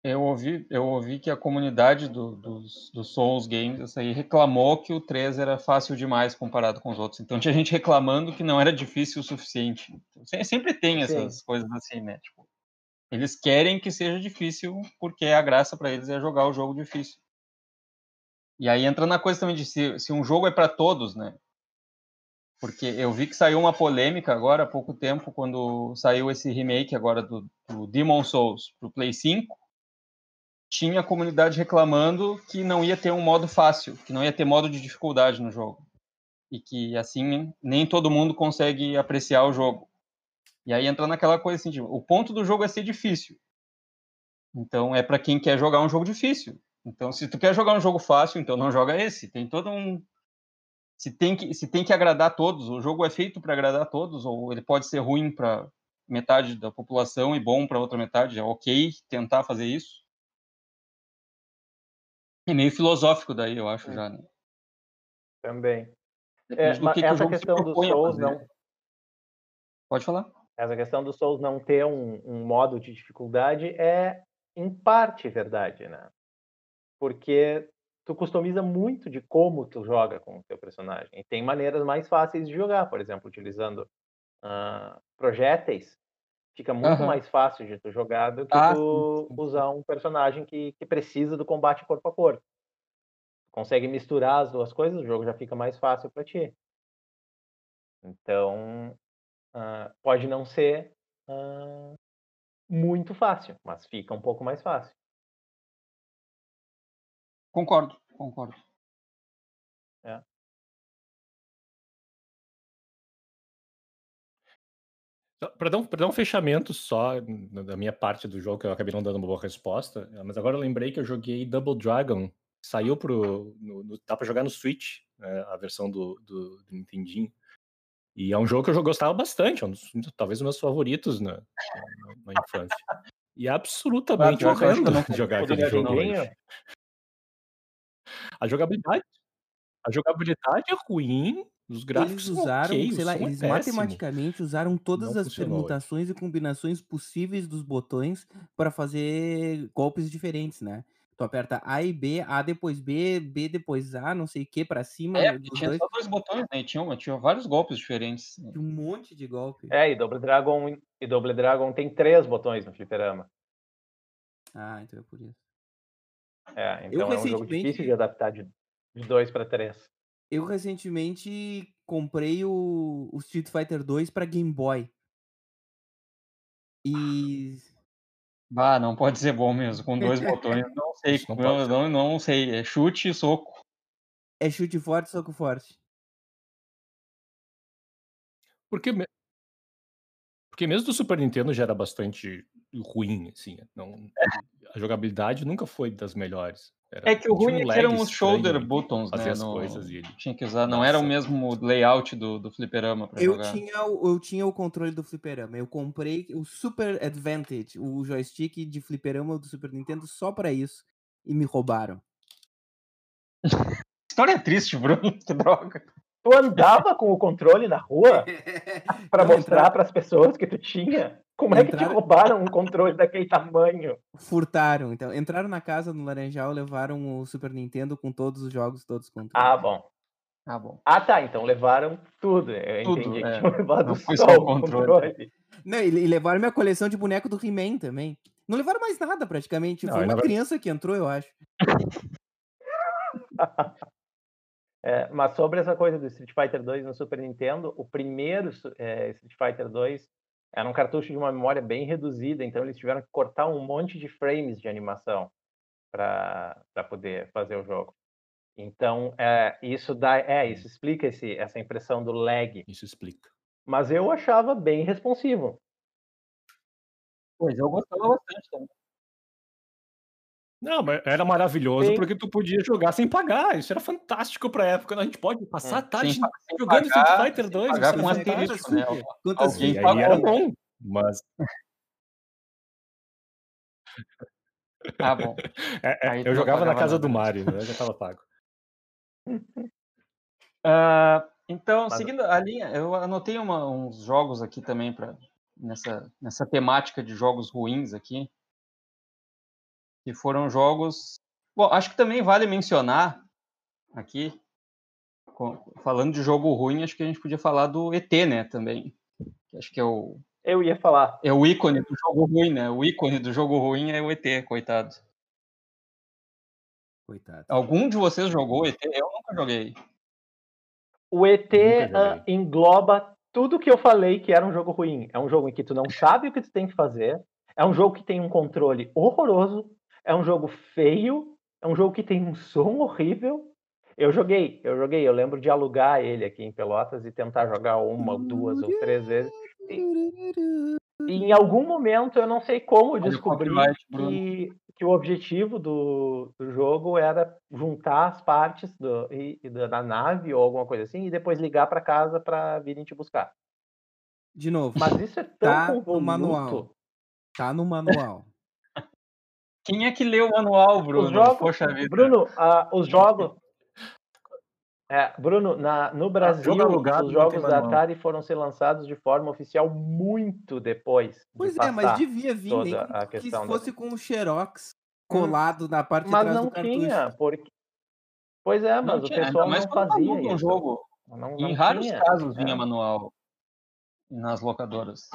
eu, ouvi, eu ouvi que a comunidade do- dos, dos Souls Games essa aí, reclamou que o 3 era fácil demais comparado com os outros. Então tinha gente reclamando que não era difícil o suficiente. Se- Sempre tem Sim. essas coisas assim, né? Tipo, eles querem que seja difícil porque a graça para eles é jogar o jogo difícil. E aí entra na coisa também de se, se um jogo é para todos, né? Porque eu vi que saiu uma polêmica agora há pouco tempo, quando saiu esse remake agora do, do Demon Souls pro Play 5. Tinha a comunidade reclamando que não ia ter um modo fácil, que não ia ter modo de dificuldade no jogo. e que assim nem todo mundo consegue apreciar o jogo. E aí entra naquela coisa assim, o ponto do jogo é ser difícil. Então é para quem quer jogar um jogo difícil. Então se tu quer jogar um jogo fácil, então não joga esse. Tem todo um se tem que se tem que agradar todos, o jogo é feito para agradar todos ou ele pode ser ruim para metade da população e bom para outra metade, é OK tentar fazer isso. É meio filosófico daí, eu acho, já. Né? Também. É, do que essa que questão dos Souls não. Pode falar. Essa questão dos Souls não ter um, um, modo de dificuldade é, em parte, verdade, né? Porque tu customiza muito de como tu joga com o teu personagem. E tem maneiras mais fáceis de jogar, por exemplo, utilizando uh, projéteis. Fica muito uhum. mais fácil de tu jogar do que ah, tu usar um personagem que, que precisa do combate corpo a corpo consegue misturar as duas coisas, o jogo já fica mais fácil para ti. Então, uh, pode não ser uh, muito fácil, mas fica um pouco mais fácil. Concordo, concordo. É. Para dar, um, dar um fechamento só da minha parte do jogo, que eu acabei não dando uma boa resposta, mas agora eu lembrei que eu joguei Double Dragon Saiu pro. No, no, dá pra jogar no Switch, né, a versão do, do, do, Nintendinho. E é um jogo que eu gostava bastante, é um dos, talvez um dos meus favoritos na, na, na infância. E é absolutamente ah, horrendo jogar aquele jogo hoje. A jogabilidade. A jogabilidade é ruim, os gráficos eles usaram, okay, sei lá, é eles é matematicamente usaram todas Não as permutações hoje. e combinações possíveis dos botões para fazer golpes diferentes, né? Tu aperta A e B, A depois B, B depois A, não sei o que, pra cima. É, tinha dois. só dois botões, né? Tinha, tinha vários golpes diferentes. Tinha um monte de golpe. É, e Double Dragon, e Double Dragon tem três botões no fliperama. Ah, então é por isso. É, então eu é um jogo difícil de adaptar de, de dois para três. Eu recentemente comprei o, o Street Fighter 2 para Game Boy. E ah, não pode ser bom mesmo, com dois botões. Não sei, não, não, não, não, sei. É chute e soco. É chute forte, soco forte. Porque, me... Porque mesmo do Super Nintendo já era bastante ruim, assim. Não... A jogabilidade nunca foi das melhores. Era, é que o ruim um é que eram os shoulder buttons, né? As no... coisas e ele... Tinha que usar, não Nossa. era o mesmo layout do, do fliperama pra eu jogar. Tinha, eu tinha o controle do fliperama. Eu comprei o Super Advantage, o joystick de fliperama do Super Nintendo só pra isso. E me roubaram. História triste, Bruno. Que droga. Tu andava com o controle na rua para mostrar para as pessoas que tu tinha? Como é que te roubaram um controle daquele tamanho? Furtaram, então. Entraram na casa no Laranjal, levaram o Super Nintendo com todos os jogos, todos os controles. Ah, bom. Ah, bom. Ah, tá. Então levaram tudo. Eu tudo, entendi é. que tinham levado só o controle. controle. Não, e levaram minha coleção de boneco do He-Man também. Não levaram mais nada, praticamente. Não, Foi uma criança que entrou, eu acho. é, mas sobre essa coisa do Street Fighter 2 no Super Nintendo, o primeiro é, Street Fighter 2 era um cartucho de uma memória bem reduzida, então eles tiveram que cortar um monte de frames de animação para poder fazer o jogo. Então, é, isso dá, é, isso explica esse, essa impressão do lag. Isso explica. Mas eu achava bem responsivo. Pois, eu gostava bastante também. Não, mas era maravilhoso Sim. porque tu podia jogar sem pagar. Isso era fantástico pra época. A gente pode passar a tarde sem, jogando sem Street Fighter 2. Pagar com asterisco, né? Alguém pagou. Era bom, mas... Ah, bom. É, é, eu jogava na casa do Mario, né? já tava pago. Uh, então, mas... seguindo a linha, eu anotei uma, uns jogos aqui também para nessa, nessa temática de jogos ruins aqui que foram jogos. Bom, acho que também vale mencionar aqui, falando de jogo ruim, acho que a gente podia falar do ET, né, também. Acho que é o. Eu ia falar. É o ícone do jogo ruim, né? O ícone do jogo ruim é o ET, coitado. Coitado. Algum de vocês jogou ET? Eu nunca joguei. O ET uh, engloba tudo que eu falei que era um jogo ruim. É um jogo em que tu não sabe o que tu tem que fazer. É um jogo que tem um controle horroroso. É um jogo feio, é um jogo que tem um som horrível Eu joguei, eu joguei. Eu lembro de alugar ele aqui em Pelotas e tentar jogar uma, duas ou três vezes. E, e em algum momento, eu não sei como, eu descobri que, que o objetivo do, do jogo era juntar as partes do, e, e da nave ou alguma coisa assim e depois ligar para casa para virem te buscar. De novo. Mas isso é tão tá convoluto. no manual. Tá no manual. Quem é que leu o manual, Bruno? Os jogos, Poxa vida. Bruno, uh, os jogos. É, Bruno, na, no Brasil, jogo alugado os não jogos da. Atari foram ser lançados de forma oficial muito depois. de Pois é, mas devia vir nem a que se questão da- fosse com o Xerox colado na parte de Mas trás não do cartucho. tinha, porque. Pois é, mas Não o tinha, pessoal não quando fazia aluga um isso. jogo. Não, Em não raros tinha, casos vinha é. manual nas locadoras.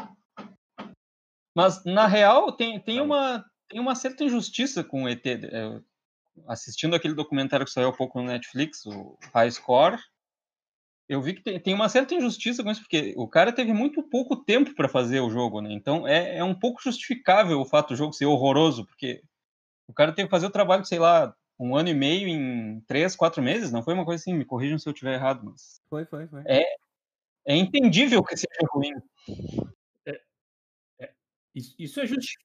Mas, na real, tem, tem, Mas- uma, tem uma certa injustiça com o ET. É, assistindo aquele documentário que saiu há pouco no Netflix, o High Score, eu vi que tem, tem uma certa injustiça com isso, porque o cara teve muito pouco tempo para fazer o jogo, né? Então é, é um pouco justificável o fato do jogo ser horroroso, porque o cara teve que fazer o trabalho, sei lá, um ano e meio em três, quatro meses, não foi uma coisa assim, me corrijam se eu estiver errado, mas Foi, foi, foi. É, é entendível que seja ruim. Isso, isso é justificável.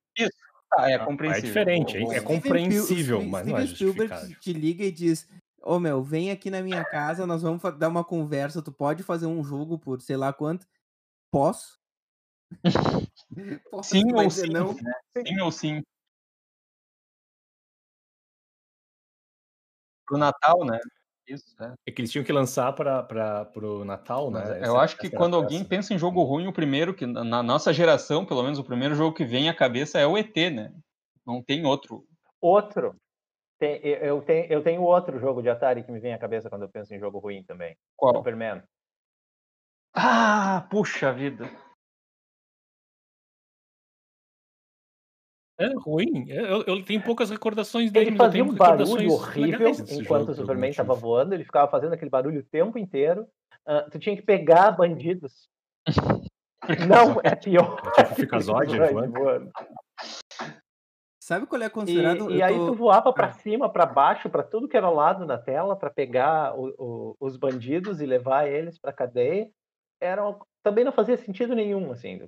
Ah, é Ah, compreensível. é diferente, é com- compreensível, Steven mas não é Steven Spielberg te liga e diz: Ô meu, vem aqui na minha casa, nós vamos dar uma conversa. Tu pode fazer um jogo por sei lá quanto? Posso? Posso, Sim ou sim, não? né? Sim ou sim. Pro Natal, né? Isso, é. É que eles tinham que lançar para o Natal, né? Mas Essa- eu acho que quando alguém peça. pensa em jogo ruim, o primeiro que na nossa geração, pelo menos o primeiro jogo que vem à cabeça é o ET, né? Não tem outro. Outro. Tem- eu, eu tenho, eu tenho outro jogo de Atari que me vem à cabeça quando eu penso em jogo ruim também. Qual? Superman. Ah, puxa vida. É ruim. Eu, eu tenho poucas recordações dele, Ele fazia um barulho horrível enquanto o por Superman estava voando. Ele ficava fazendo aquele barulho o tempo inteiro. Ah, tu tinha que pegar bandidos. Não, é pior. É tipo Ficazoide, voando. Sabe qual é E, considerado? e eu aí tô- tu voava pra Ah. cima, pra baixo, pra tudo que era lado da tela, pra pegar o- o- os bandidos e levar eles pra cadeia. Era uma- também não fazia sentido nenhum, assim.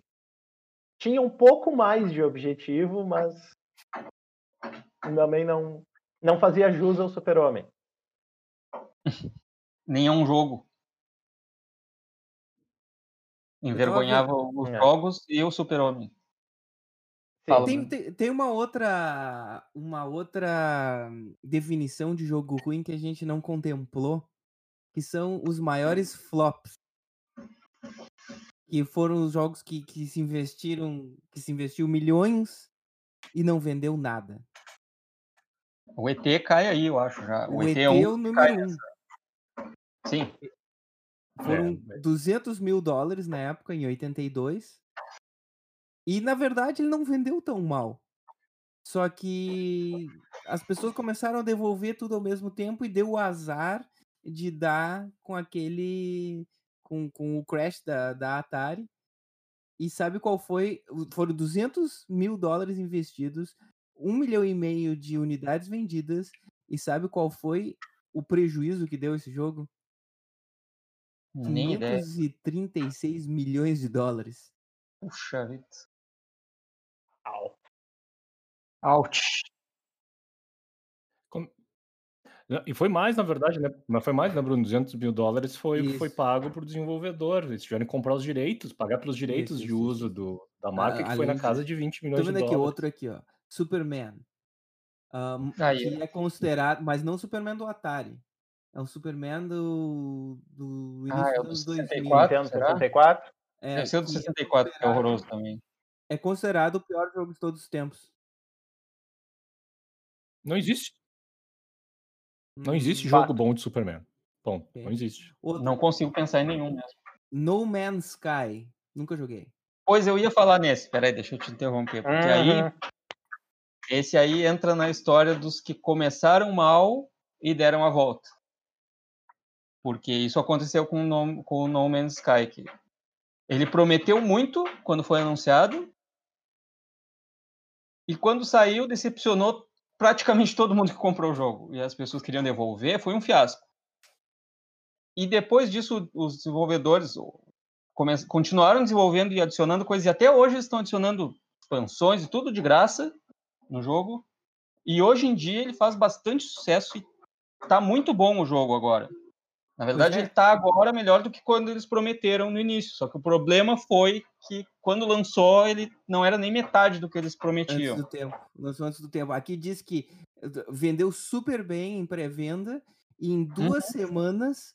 Tinha um pouco mais de objetivo, mas também não não fazia jus ao Super-Homem. Nem é um jogo. Envergonhava os É. jogos e o super-homem. Tem, tem, tem uma outra uma outra definição de jogo ruim que a gente não contemplou, que são os maiores flops. Que foram os jogos que, que se investiram, que se investiu milhões e não vendeu nada. O ET cai aí, eu acho já. O, ET é o número um. Sim. Foram É, 200 mil dólares na época, em 82. E, na verdade, ele não vendeu tão mal. Só que as pessoas começaram a devolver tudo ao mesmo tempo e deu o azar de dar com aquele. Com, com o crash da, da Atari. E sabe qual foi? Foram 200 mil dólares investidos, um milhão e meio de unidades vendidas. E sabe qual foi o prejuízo que deu esse jogo? Nem ideia. 536 milhões de dólares. Puxa vida. Au. Ouch. E foi mais, na verdade, né? Mas foi mais, né, Bruno? 200 mil dólares foi, foi pago por desenvolvedor. Eles tiveram que comprar os direitos, pagar pelos direitos Isso, de isso, uso do, da marca, A- que foi na casa de 20 Tô milhões de vendo aqui dólares. outro aqui, ó. Superman. Ahn, Aí, que é considerado, mas não Superman do Atari. É o Superman do, do início Ah, é o dos do anos 2000. 64? Nintendo será? 64? É, Deve ser o do que é 64, que é considerado- horroroso também. É considerado o pior jogo de todos os tempos. Não existe. Não existe Hum, jogo bom de Superman. Bom, não existe. Não consigo pensar em nenhum mesmo. No Man's Sky. Nunca joguei. Pois eu ia falar nesse. Peraí, deixa eu te interromper. Porque aí, Uhum. esse aí entra na história dos que começaram mal e deram a volta. Porque isso aconteceu com o No, com o no Man's Sky. Que ele prometeu muito quando foi anunciado. E quando saiu, decepcionou praticamente todo mundo que comprou o jogo. E as pessoas queriam devolver, foi um fiasco. E depois disso, os desenvolvedores continuaram desenvolvendo e adicionando coisas, e até hoje eles estão adicionando expansões e tudo de graça no jogo. E hoje em dia ele faz bastante sucesso e tá muito bom o jogo agora. Na verdade, é. ele tá agora melhor do que quando eles prometeram no início. Só que o problema foi que quando lançou, ele não era nem metade do que eles Antes prometiam. do tempo. Lançou antes do tempo. Aqui diz que eh, vendeu super bem em pré-venda e em duas Uhum. semanas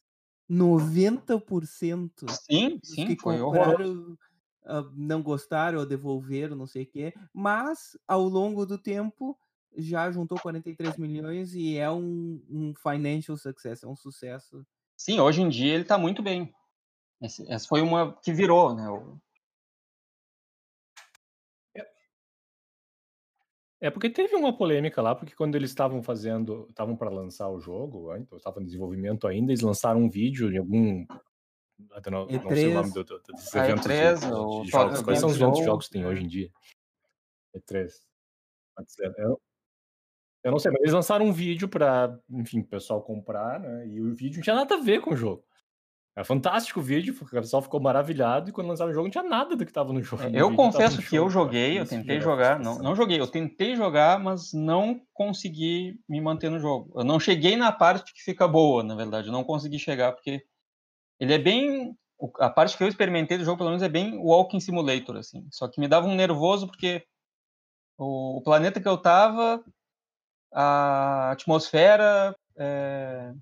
90% Sim, dos sim, que compraram ah, não gostaram ou devolveram, não sei o quê. Mas ao longo do tempo já juntou 43 milhões e é um, um financial success, é um sucesso. Sim, hoje em dia ele tá muito bem. Esse- essa foi uma que virou, né? o- É porque teve uma polêmica lá, porque quando eles estavam fazendo, estavam para lançar o jogo, então estava em desenvolvimento ainda, eles lançaram um vídeo em algum. I don't know, não sei o nome E3. do, do, A eventos de, E3, de- de Top jogos. Quais são os eventos de jogos que tem é. hoje em dia? E3. Pode ser. Eu, eu não sei, mas eles lançaram um vídeo para, enfim, o pessoal comprar, né? E o vídeo não tinha nada a ver com o jogo. É fantástico o vídeo, o pessoal ficou maravilhado, e quando lançaram o jogo não tinha nada do que estava no jogo. É, no Eu confesso que eu joguei, eu Isso tentei jogar, não, não joguei, eu tentei jogar, mas não consegui me manter no jogo. Eu não cheguei na parte que fica boa, na verdade, eu não consegui chegar, porque ele é bem. A parte que eu experimentei do jogo, pelo menos, é bem Walking Simulator, assim. Só que me dava um nervoso, porque o, o planeta que eu tava, a atmosfera é,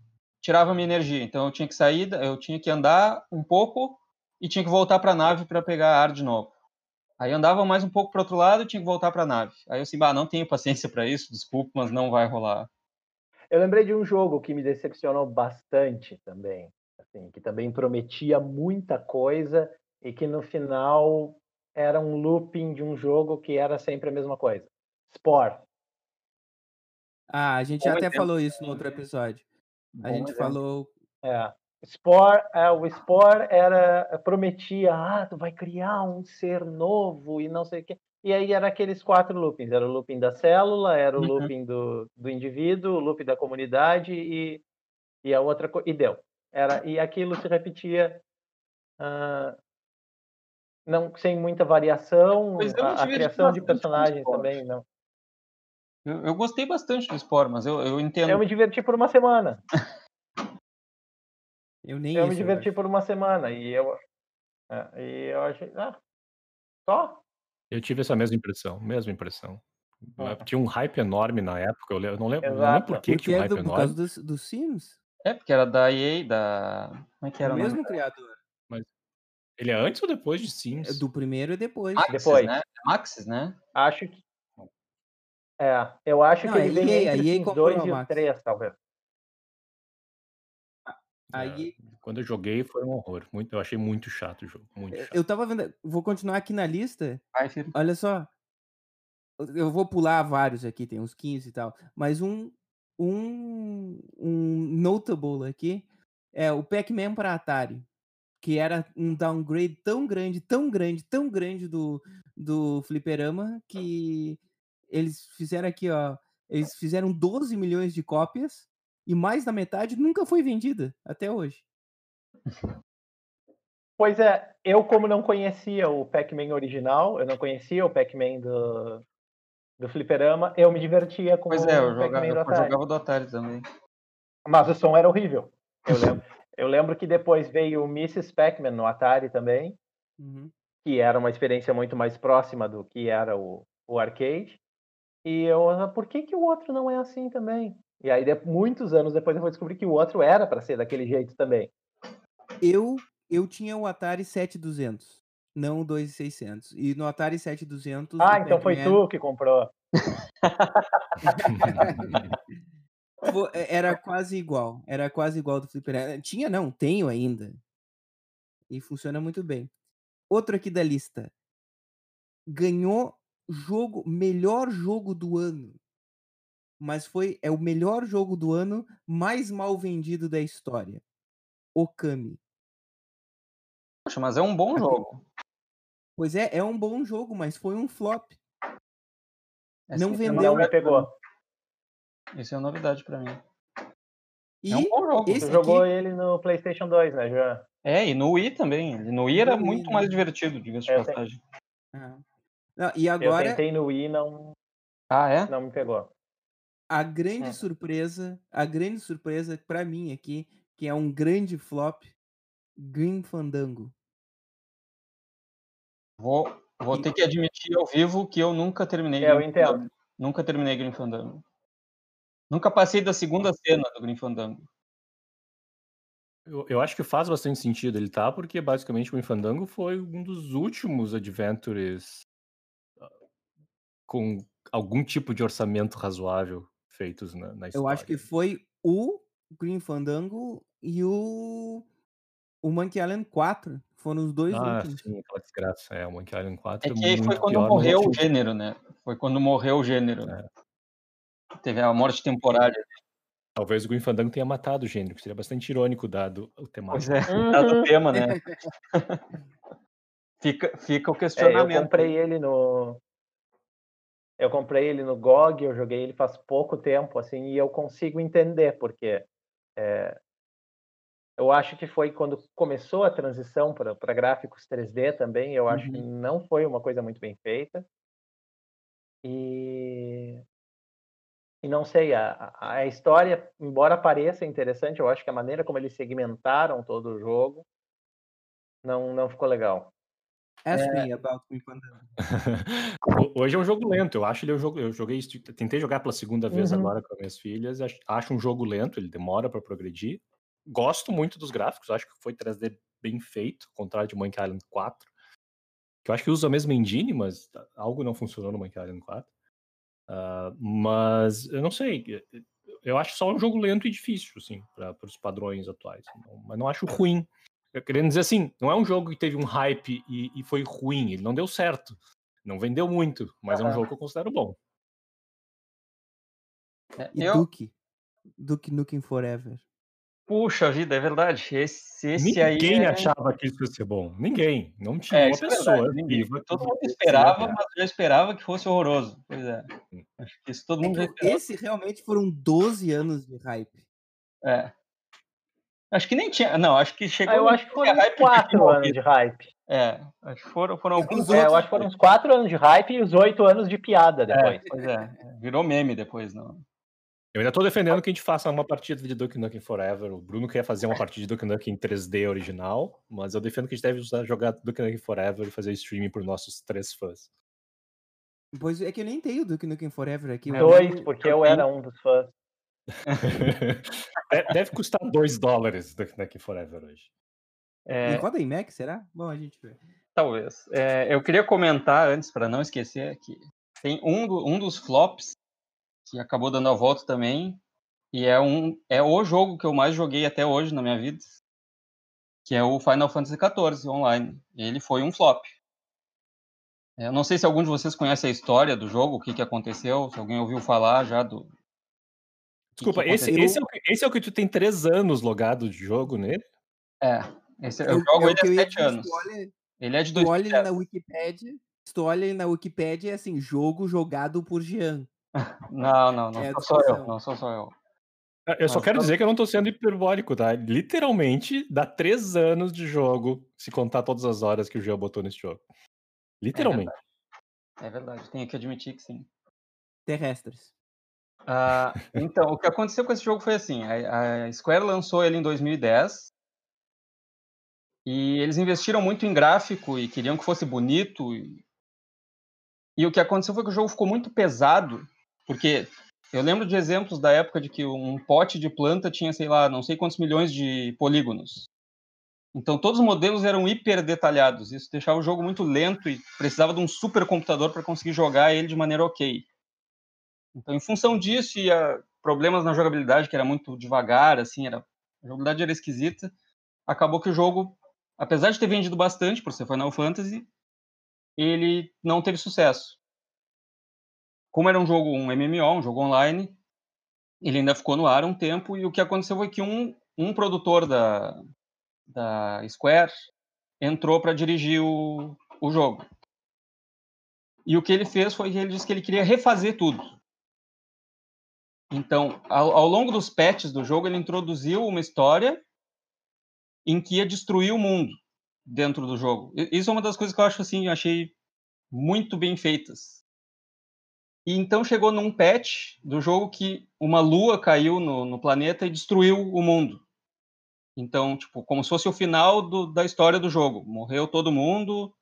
tirava minha energia. Então eu tinha que sair, eu tinha que andar um pouco e tinha que voltar para a nave para pegar ar de novo. Aí andava mais um pouco para outro lado e tinha que voltar para a nave. Aí eu assim, bah, não tenho paciência para isso, desculpa, mas não vai rolar. Eu lembrei de um jogo que me decepcionou bastante também, assim, que também prometia muita coisa e que no final era um looping de um jogo que era sempre a mesma coisa. Spore. Ah, a gente Bom já até falou isso no outro episódio. A Bom gente exemplo. falou. É. Spore, é, o Spore era prometia, ah, tu vai criar um ser novo e não sei o quê. E aí era aqueles quatro loopings, era o looping da célula, era o Uhum. looping do, do indivíduo, o looping da comunidade e, e a outra coisa. E deu. Era, e aquilo se repetia ah, não, sem muita variação, a, a criação de personagens também. Não. Eu, eu gostei bastante do Spore, mas eu, eu entendo. Eu me diverti por uma semana. Eu nem eu isso, me diverti acho. por uma semana e eu, é, e eu achei, ah, só? Eu tive essa mesma impressão, mesma impressão. Ah. Tinha um hype enorme na época, eu eu não lembro, eu não lembro Exato. por que tinha um é hype do, por enorme. causa dos, dos Sims. É, porque era da EA, da. Como é que É era o mesmo criador. Ele é antes ou depois de É Sims? Do primeiro e depois. Maxis, Depois. né? Maxis, né? Acho que. É, eu acho Não, que ele vem EA, a entre EA dois e o três, talvez. Aí Quando eu joguei foi um horror. Muito, eu achei muito chato o jogo. Muito eu- chato. eu tava vendo. Vou continuar aqui na lista. Olha só. Eu vou pular vários aqui, tem uns 15 e tal. Mas um, um, um notable aqui é o Pac-Man para Atari. Que era um downgrade tão grande, tão grande, tão grande do, do Fliperama que eles fizeram aqui, ó. Eles fizeram 12 milhões de cópias e mais da metade nunca foi vendida até hoje. Pois é, eu como não conhecia o Pac-Man original, eu não conhecia o Pac-Man do, do Fliperama, eu me divertia com Pois o é, eu jogava, Pac-Man do eu Atari. jogava do Atari também. Mas o som era horrível. Eu lembro, eu lembro que depois veio o Mrs. Pac-Man no Atari também, Uhum. que era uma experiência muito mais próxima do que era o, o arcade. E eu, por que, que o outro não é assim também? E aí, de- muitos anos depois, eu fui descobrir que o outro era para ser daquele jeito também. Eu, eu tinha o Atari 7200, não o 2600. E no Atari 7200. Ah, então foi tu que comprou. é, Era quase igual. Era quase igual do Fliperama. Tinha, não, tenho ainda. E funciona muito bem. Outro aqui da lista. Ganhou jogo, melhor jogo do ano. Mas foi é o melhor jogo do ano mais mal vendido da história. Okami. Poxa, mas é um bom jogo. Pois é, é um bom jogo, mas foi um flop. Essa Não é vendeu. Não pegou. mim. Isso é novidade pra mim. E É um bom jogo. esse Tu aqui, jogou ele no PlayStation 2, né, João? É, e no Wii também. No Wii era No Wii, muito né? mais divertido, diga-se de É, passagem. Ah. Não, e Eu agora tentei no Wii e não, Ah, é? não me pegou. a grande Hum. surpresa, a grande surpresa pra mim aqui, que é um grande flop, Green Fandango. Vou, vou E- ter que admitir ao vivo que eu nunca terminei. É, eu entendo. Nunca terminei Green Fandango. Nunca passei da segunda cena do Green Fandango. Eu, eu acho que faz bastante sentido ele tá, porque basicamente o Infandango foi um dos últimos adventures com algum tipo de orçamento razoável feitos na, na Eu história. acho que foi o Green Fandango e o o Monkey Island 4. Foram os dois Ah, últimos. sim, aquela desgraça. É, o Monkey Island 4 É que aí foi quando morreu o ótimo. gênero, né? Foi quando morreu o gênero. É. Teve a morte temporária. Talvez o Green Fandango tenha matado o gênero, que seria bastante irônico dado o Pois temático. é, dado o tema, né? Fica, fica o É, eu questionamento. comprei ele no. Eu comprei ele no GOG, eu joguei ele faz pouco tempo, assim, e eu consigo entender, porque é, eu acho que foi quando começou a transição para gráficos 3D também, eu acho que Uhum. não foi uma coisa muito bem feita. E, e não sei, a, a a história, embora pareça interessante, eu acho que a maneira como eles segmentaram todo o jogo não, não ficou legal. Ask É. me about Fandango. Ho- Hoje é um jogo lento, eu acho ele um jogo. Eu joguei, tentei jogar pela segunda vez Uhum. agora com as minhas filhas. ach- Acho um jogo lento, ele demora para progredir. Gosto muito dos gráficos, acho que foi 3D bem feito, ao contrário de Monkey Island 4. Que eu acho que usa a mesma engine, mas algo não funcionou no Monkey Island 4. Ah, mas eu não sei. Eu acho só um jogo lento e difícil, assim, para os padrões atuais. Não- mas não acho ruim. Eu querendo dizer assim, não é um jogo que teve um hype e, e foi ruim, ele não deu certo. Não vendeu muito, mas é um jogo que eu considero bom. É, E Eu, Duke. Duke Nukem Forever. puxa vida, é verdade. Esse, esse aí. Ninguém é... achava que isso ia ser bom. Ninguém. Não tinha É, uma é pessoa ninguém. viva. Todo mundo esperava, "Ah, mas já esperava que fosse horroroso. Pois é. Hum. Acho que isso todo É mundo já esperava. esse realmente foram 12 anos de hype. É. Acho que nem tinha. Não, acho que chegou. Ah, eu acho que foram uns hype porque quatro tinha anos de hype. É, acho que foram, foram É alguns os É, eu acho que foram uns quatro anos de hype e os oito anos de piada É, depois. pois é. Virou meme depois, não. Eu ainda tô defendendo que a gente faça uma partida de Duke Nukem Forever. O Bruno quer fazer uma partida de Duke Nukem em 3D original, mas eu defendo que a gente deve usar, jogar Duke Nukem Forever e fazer streaming por nossos três fãs. Pois é que eu nem tenho Duke Nukem Forever aqui. eu Dois, tenho- porque eu era um dos fãs. De- Deve custar 2 dólares Nukem Forever hoje. É, roda em Mac, será? Bom, a gente vê. talvez. É, eu queria comentar antes, para não esquecer, que tem um, do- um dos flops que acabou dando a volta também, e é, um, é o jogo que eu mais joguei até hoje na minha vida, que é o Final Fantasy XIV Online. Ele foi um flop. É, Eu não sei se algum de vocês conhece a história do jogo, o que, que aconteceu, se alguém ouviu falar já do. Desculpa, que esse, esse, é o que, esse é o que tu tem três anos logado de jogo nele? É, esse, eu, Eu- jogo é o ele que eu há ia sete anos. Olha, Ele é de tu olha ele 2010. na Wikipedia, se tu olha ele na Wikipedia, é assim, jogo jogado por Jean. Não, não, não É sou só eu. Não sou só eu. Ah, Eu só quero dizer que eu não tô sendo hiperbólico, tá? Literalmente, dá três anos de jogo, se contar todas as horas que o Jean botou nesse jogo. Literalmente. É verdade, tenho que admitir que sim. Terrestres. Ah, então, o que aconteceu com esse jogo foi assim: a, a Square lançou ele em 2010 e eles investiram muito em gráfico e queriam que fosse bonito. E, e o que aconteceu foi que o jogo ficou muito pesado, porque eu lembro de exemplos da época de que um pote de planta tinha, sei lá, não sei quantos milhões de polígonos. Então todos os modelos eram hiper detalhados. Isso deixava o jogo muito lento e precisava de um super computador para conseguir jogar ele de maneira ok. Então, em função disso e a, problemas na jogabilidade, que era muito devagar, assim, era, a jogabilidade era esquisita, acabou que o jogo, apesar de ter vendido bastante por ser Final Fantasy, ele não teve sucesso. Como era um jogo, um MMO, um jogo online, ele ainda ficou no ar um tempo, e o que aconteceu foi que um, um produtor da, da Square entrou para dirigir o, o jogo. E o que ele fez foi que ele disse que ele queria refazer tudo. Então, ao, ao longo dos patches do jogo, ele introduziu uma história em que ia destruir o mundo dentro do jogo. Isso é uma das coisas que eu acho assim, eu achei muito bem feitas. E então chegou num patch do jogo que uma lua caiu no, no planeta e destruiu o mundo. Então, tipo, como se fosse o final do- da história do jogo. Morreu todo mundo.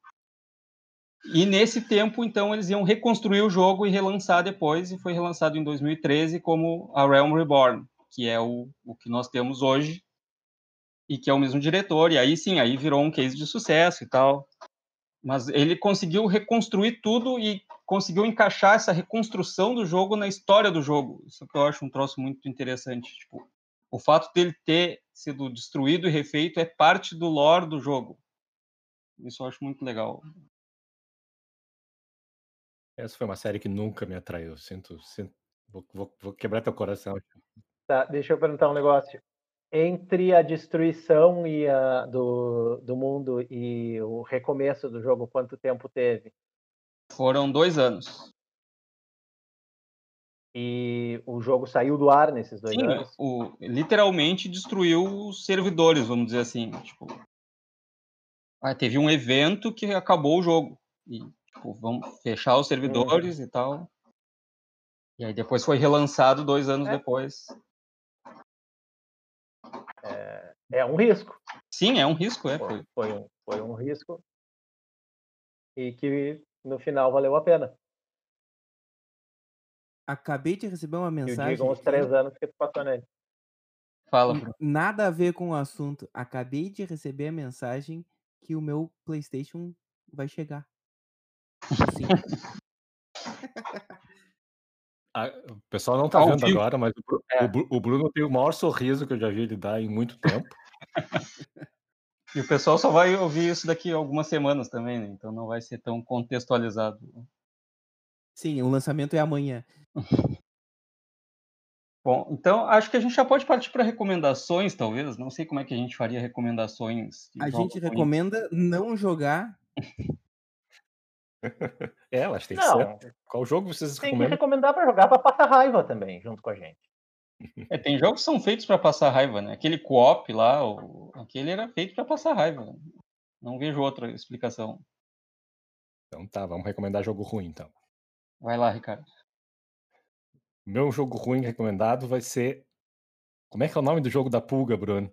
E nesse tempo, então, eles iam reconstruir o jogo e relançar depois. E foi relançado em 2013 como a Realm Reborn, que é o, o que nós temos hoje. E que é o mesmo diretor. E aí sim, aí virou um case de sucesso e tal. Mas ele conseguiu reconstruir tudo e conseguiu encaixar essa reconstrução do jogo na história do jogo. Isso que eu acho um troço muito interessante. Tipo, o fato dele ter sido destruído e refeito é parte do lore do jogo. Isso eu acho muito legal. Essa foi uma série que nunca me atraiu. Sinto, sinto vou, vou- vou quebrar teu coração. Tá, deixa eu perguntar um negócio. Entre a destruição e a, do, do mundo e o recomeço do jogo, quanto tempo teve? Foram dois anos. E o jogo saiu do ar nesses dois Sim, anos? o, literalmente destruiu os servidores, vamos dizer assim. Tipo, ah, teve um evento que acabou o jogo. E, tipo, vamos fechar os servidores e tal. E aí depois foi relançado dois anos É. depois. É um risco. Sim, é um risco, é. Foi, Foi. um, foi um risco. E que no final valeu a pena. Acabei de receber uma mensagem. os aqui, três anos que tu passou nele. Fala, Bruno. Nada a ver com o assunto. Acabei de receber a mensagem que o meu PlayStation vai chegar. Sim. Ah, o pessoal não tá Ao vendo vivo. agora, mas o, É. o o Bruno tem o maior sorriso que eu já vi ele dar em muito tempo. E o pessoal só vai ouvir isso daqui a algumas semanas também, né? Então não vai ser tão contextualizado. Sim, o lançamento é amanhã. Bom, então acho que a gente já pode partir para recomendações, talvez. Não sei como é que a gente faria recomendações. A gente recomenda não jogar. É, eu acho que tem que ser. Qual jogo vocês tem que recomendam? recomendar para jogar para passar raiva também, junto com a gente. É, tem jogos que são feitos para passar raiva, né? Aquele co-op lá, o... aquele era feito para passar raiva. Não vejo outra explicação. Então tá, vamos recomendar jogo ruim então. Vai lá, Ricardo. Meu jogo ruim recomendado vai ser. Como é que é o nome do jogo da pulga, Bruno?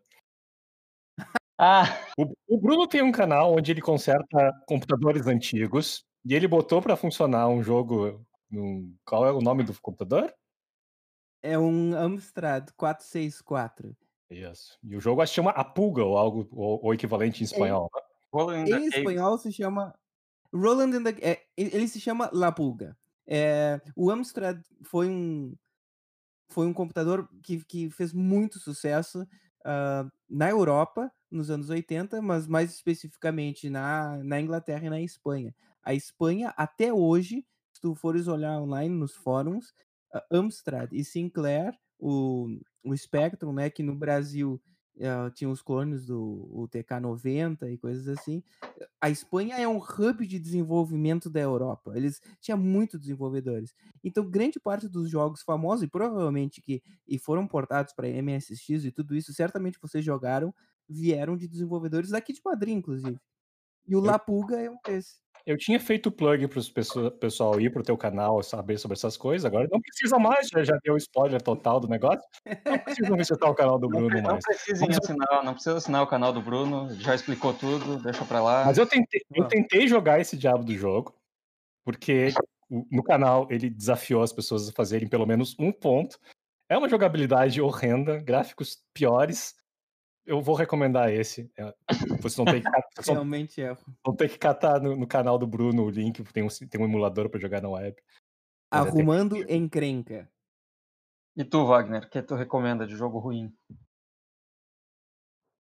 Ah, o Bruno tem um canal onde ele conserta computadores antigos e ele botou pra funcionar um jogo. num- Qual é o nome do computador? É um Amstrad 464. Isso. E o jogo acho que chama A Pulga, ou algo, ou, ou equivalente em espanhol. né? Roland Em espanhol se chama Roland and the, é, ele se chama La Pulga. É, o Amstrad foi um foi um computador que, que fez muito sucesso ah, na Europa nos anos 80, mas mais especificamente na, na Inglaterra e na Espanha. A Espanha, até hoje, se tu fores olhar online nos fóruns, Amstrad e Sinclair, o, o Spectrum, né, que no Brasil ah, tinha os clones do o TK90 e coisas assim, a Espanha é um hub de desenvolvimento da Europa. Eles tinham muitos desenvolvedores. Então, grande parte dos jogos famosos, e provavelmente que e foram portados para MSX e tudo isso, certamente vocês jogaram, vieram de desenvolvedores daqui de Madrid, inclusive. E o La Pulga é um desses. Eu tinha feito plug para o pessoal ir pro teu canal saber sobre essas coisas, agora não precisa mais, já, já deu spoiler total do negócio. Não precisa visitar o canal do Não, Bruno não mais. precisem assinar, não precisa assinar o canal do Bruno, já explicou tudo, deixa pra lá. Mas eu tentei, eu Não. tentei jogar esse diabo do jogo, porque o- no canal ele desafiou as pessoas a fazerem pelo menos um ponto. É uma jogabilidade horrenda, gráficos piores. Eu vou recomendar esse. É, Vocês vão ter que, cat- vocês vão- Realmente é. vão ter que catar no, no canal do Bruno o link, tem um, tem um emulador para jogar na web. Mas é Arrumando encrenca. E tu, Wagner, o que tu recomenda de jogo ruim?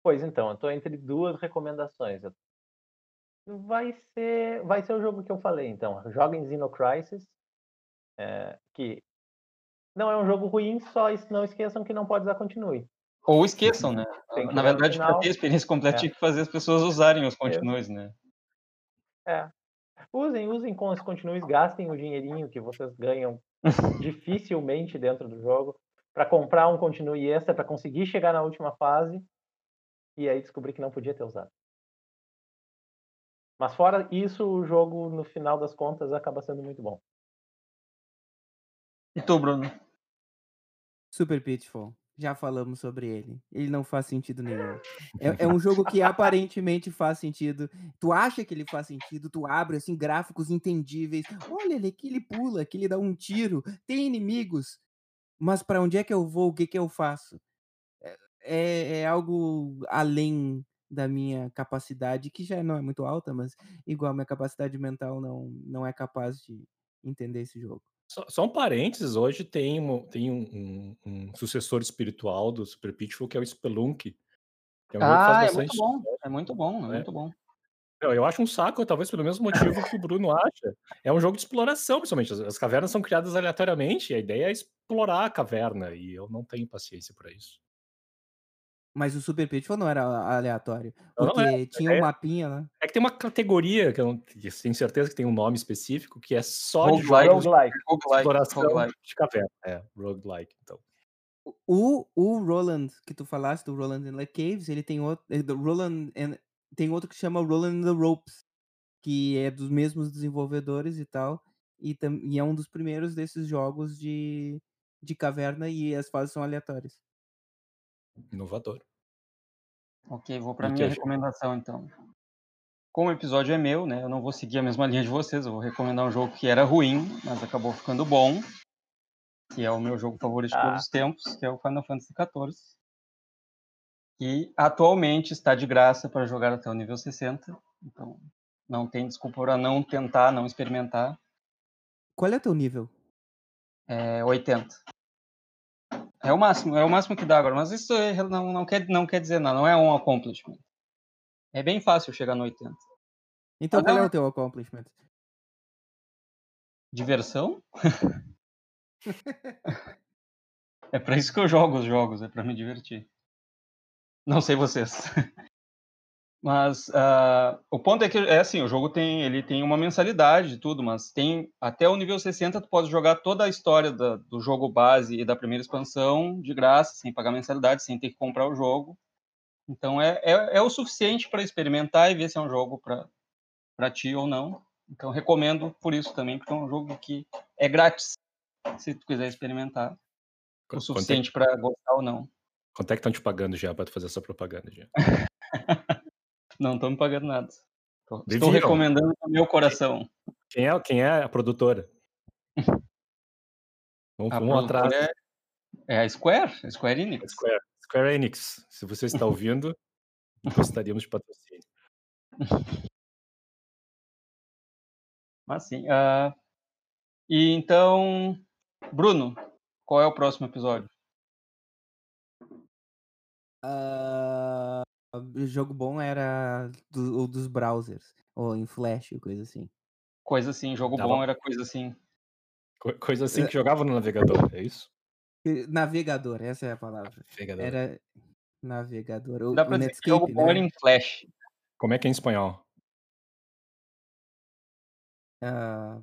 Pois então, eu tô entre duas recomendações. Vai ser, vai ser o jogo que eu falei, então. Joguem Xeno Crisis, é, que não é um jogo ruim, só es- não esqueçam que não pode dar continue. Ou esqueçam, né? Na verdade, para ter a experiência completa, É. tinha que fazer as pessoas usarem os continues, né? É. Usem, usem com os continues, gastem o dinheirinho que vocês ganham dificilmente dentro do jogo, para comprar um continue extra, para conseguir chegar na última fase, e aí descobri que não podia ter usado. Mas fora isso, o jogo, no final das contas, acaba sendo muito bom. E tu, Bruno? Super Pitfall. Já falamos sobre ele. Ele não faz sentido nenhum. É, é, um jogo que aparentemente faz sentido. Tu acha que ele faz sentido, tu abre assim gráficos entendíveis. Olha, ele aqui ele pula, aqui ele dá um tiro, tem inimigos. Mas para onde é que eu vou? O que que eu faço? É, é, é algo além da minha capacidade, que já não é muito alta, mas igual a minha capacidade mental não, não é capaz de entender esse jogo. Só, só um parênteses, hoje tem, um, tem um, um, um, sucessor espiritual do Super Pitfall, que é o Spelunk. É um ah, é muito bom, é muito bom, é, é muito bom. Eu acho um saco, talvez pelo mesmo motivo que o Bruno acha. É um jogo de exploração, principalmente. As, as cavernas são criadas aleatoriamente, e a ideia é explorar a caverna, e eu não tenho paciência para isso. Mas o Super Pitfall não era aleatório. Porque não, é, tinha é, um mapinha, né? É que tem uma categoria, que eu, não, tenho certeza que tem um nome específico, que é só roguelike, de jogos roguelike, de exploração roguelike. de caverna. É, roguelike, então. O, o Roland, que tu falaste, do Roland in the Caves, ele tem outro. Eh, do Roland and, tem outro que chama Roland in the Ropes, que é dos mesmos desenvolvedores e tal. E, tam, e é um dos primeiros desses jogos de, de caverna e as fases são aleatórias. Inovador. Ok, vou para minha recomendação então. Como o episódio é meu, né, eu não vou seguir a mesma linha de vocês, eu vou recomendar um jogo que era ruim, mas acabou ficando bom, que é o meu jogo favorito de todos ah. os tempos, que é o Final Fantasy XIV. E atualmente está de graça para jogar até o nível 60, então não tem desculpa para não tentar, não experimentar. Qual é o teu nível? É 80. É o máximo, é o máximo que dá agora, mas isso não, não, quer, não quer dizer nada, não é um accomplishment. É bem fácil chegar no 80. Então ah, qual é o teu accomplishment? Diversão? é para isso que eu jogo os jogos, é para me divertir. Não sei vocês. Mas uh, o ponto é que é assim, o jogo tem ele tem uma mensalidade e tudo, mas tem até o nível 60 tu pode jogar toda a história da, do jogo base e da primeira expansão de graça, sem pagar mensalidade, sem ter que comprar o jogo. Então é, é, é o suficiente para experimentar e ver se é um jogo para ti ou não. Então recomendo por isso também, porque é um jogo que é grátis, se tu quiser experimentar. O suficiente é... para gostar ou não. Quanto é que estão te pagando já para fazer essa propaganda já? Não estão me pagando nada. Estou Deviam. recomendando o meu coração. Quem é, quem é a produtora? Vamos, a vamos atrás. É, é, a Square, a Square Enix. Square, Square Enix. Se você está ouvindo, gostaríamos de patrocínio. Mas sim. Uh, e então, Bruno, qual é o próximo episódio? Uh, o jogo bom era do, dos browsers, ou em Flash, coisa assim. Coisa assim, jogo Tava... bom era coisa assim. Co coisa assim que jogava no navegador, é isso? Navegador, essa é a palavra. Navegador. Era navegador. O, Dá pra o Netscape, jogo né? bom era em Flash. Como é que é em espanhol? Uh,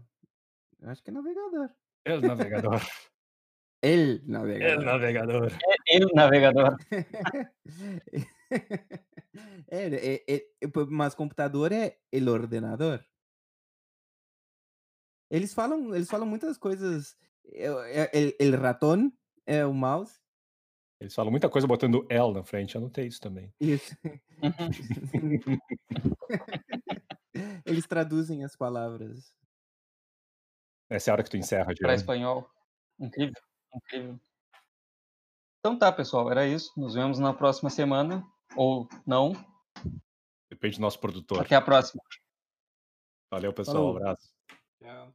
acho que é navegador. El navegador. El navegador. El navegador. É el navegador. é, é, é, mas computador é el ordenador. Eles falam, eles falam muitas coisas. É, el, el ratón é o mouse. Eles falam muita coisa botando L na frente, eu anotei isso também. Isso. eles traduzem as palavras. Essa é a hora que tu encerra, Para espanhol. Incrível. Incrível. Então tá, pessoal, era isso. Nos vemos na próxima semana. Ou não. Depende do nosso produtor. Até a próxima. Valeu, pessoal. Um abraço. Tchau.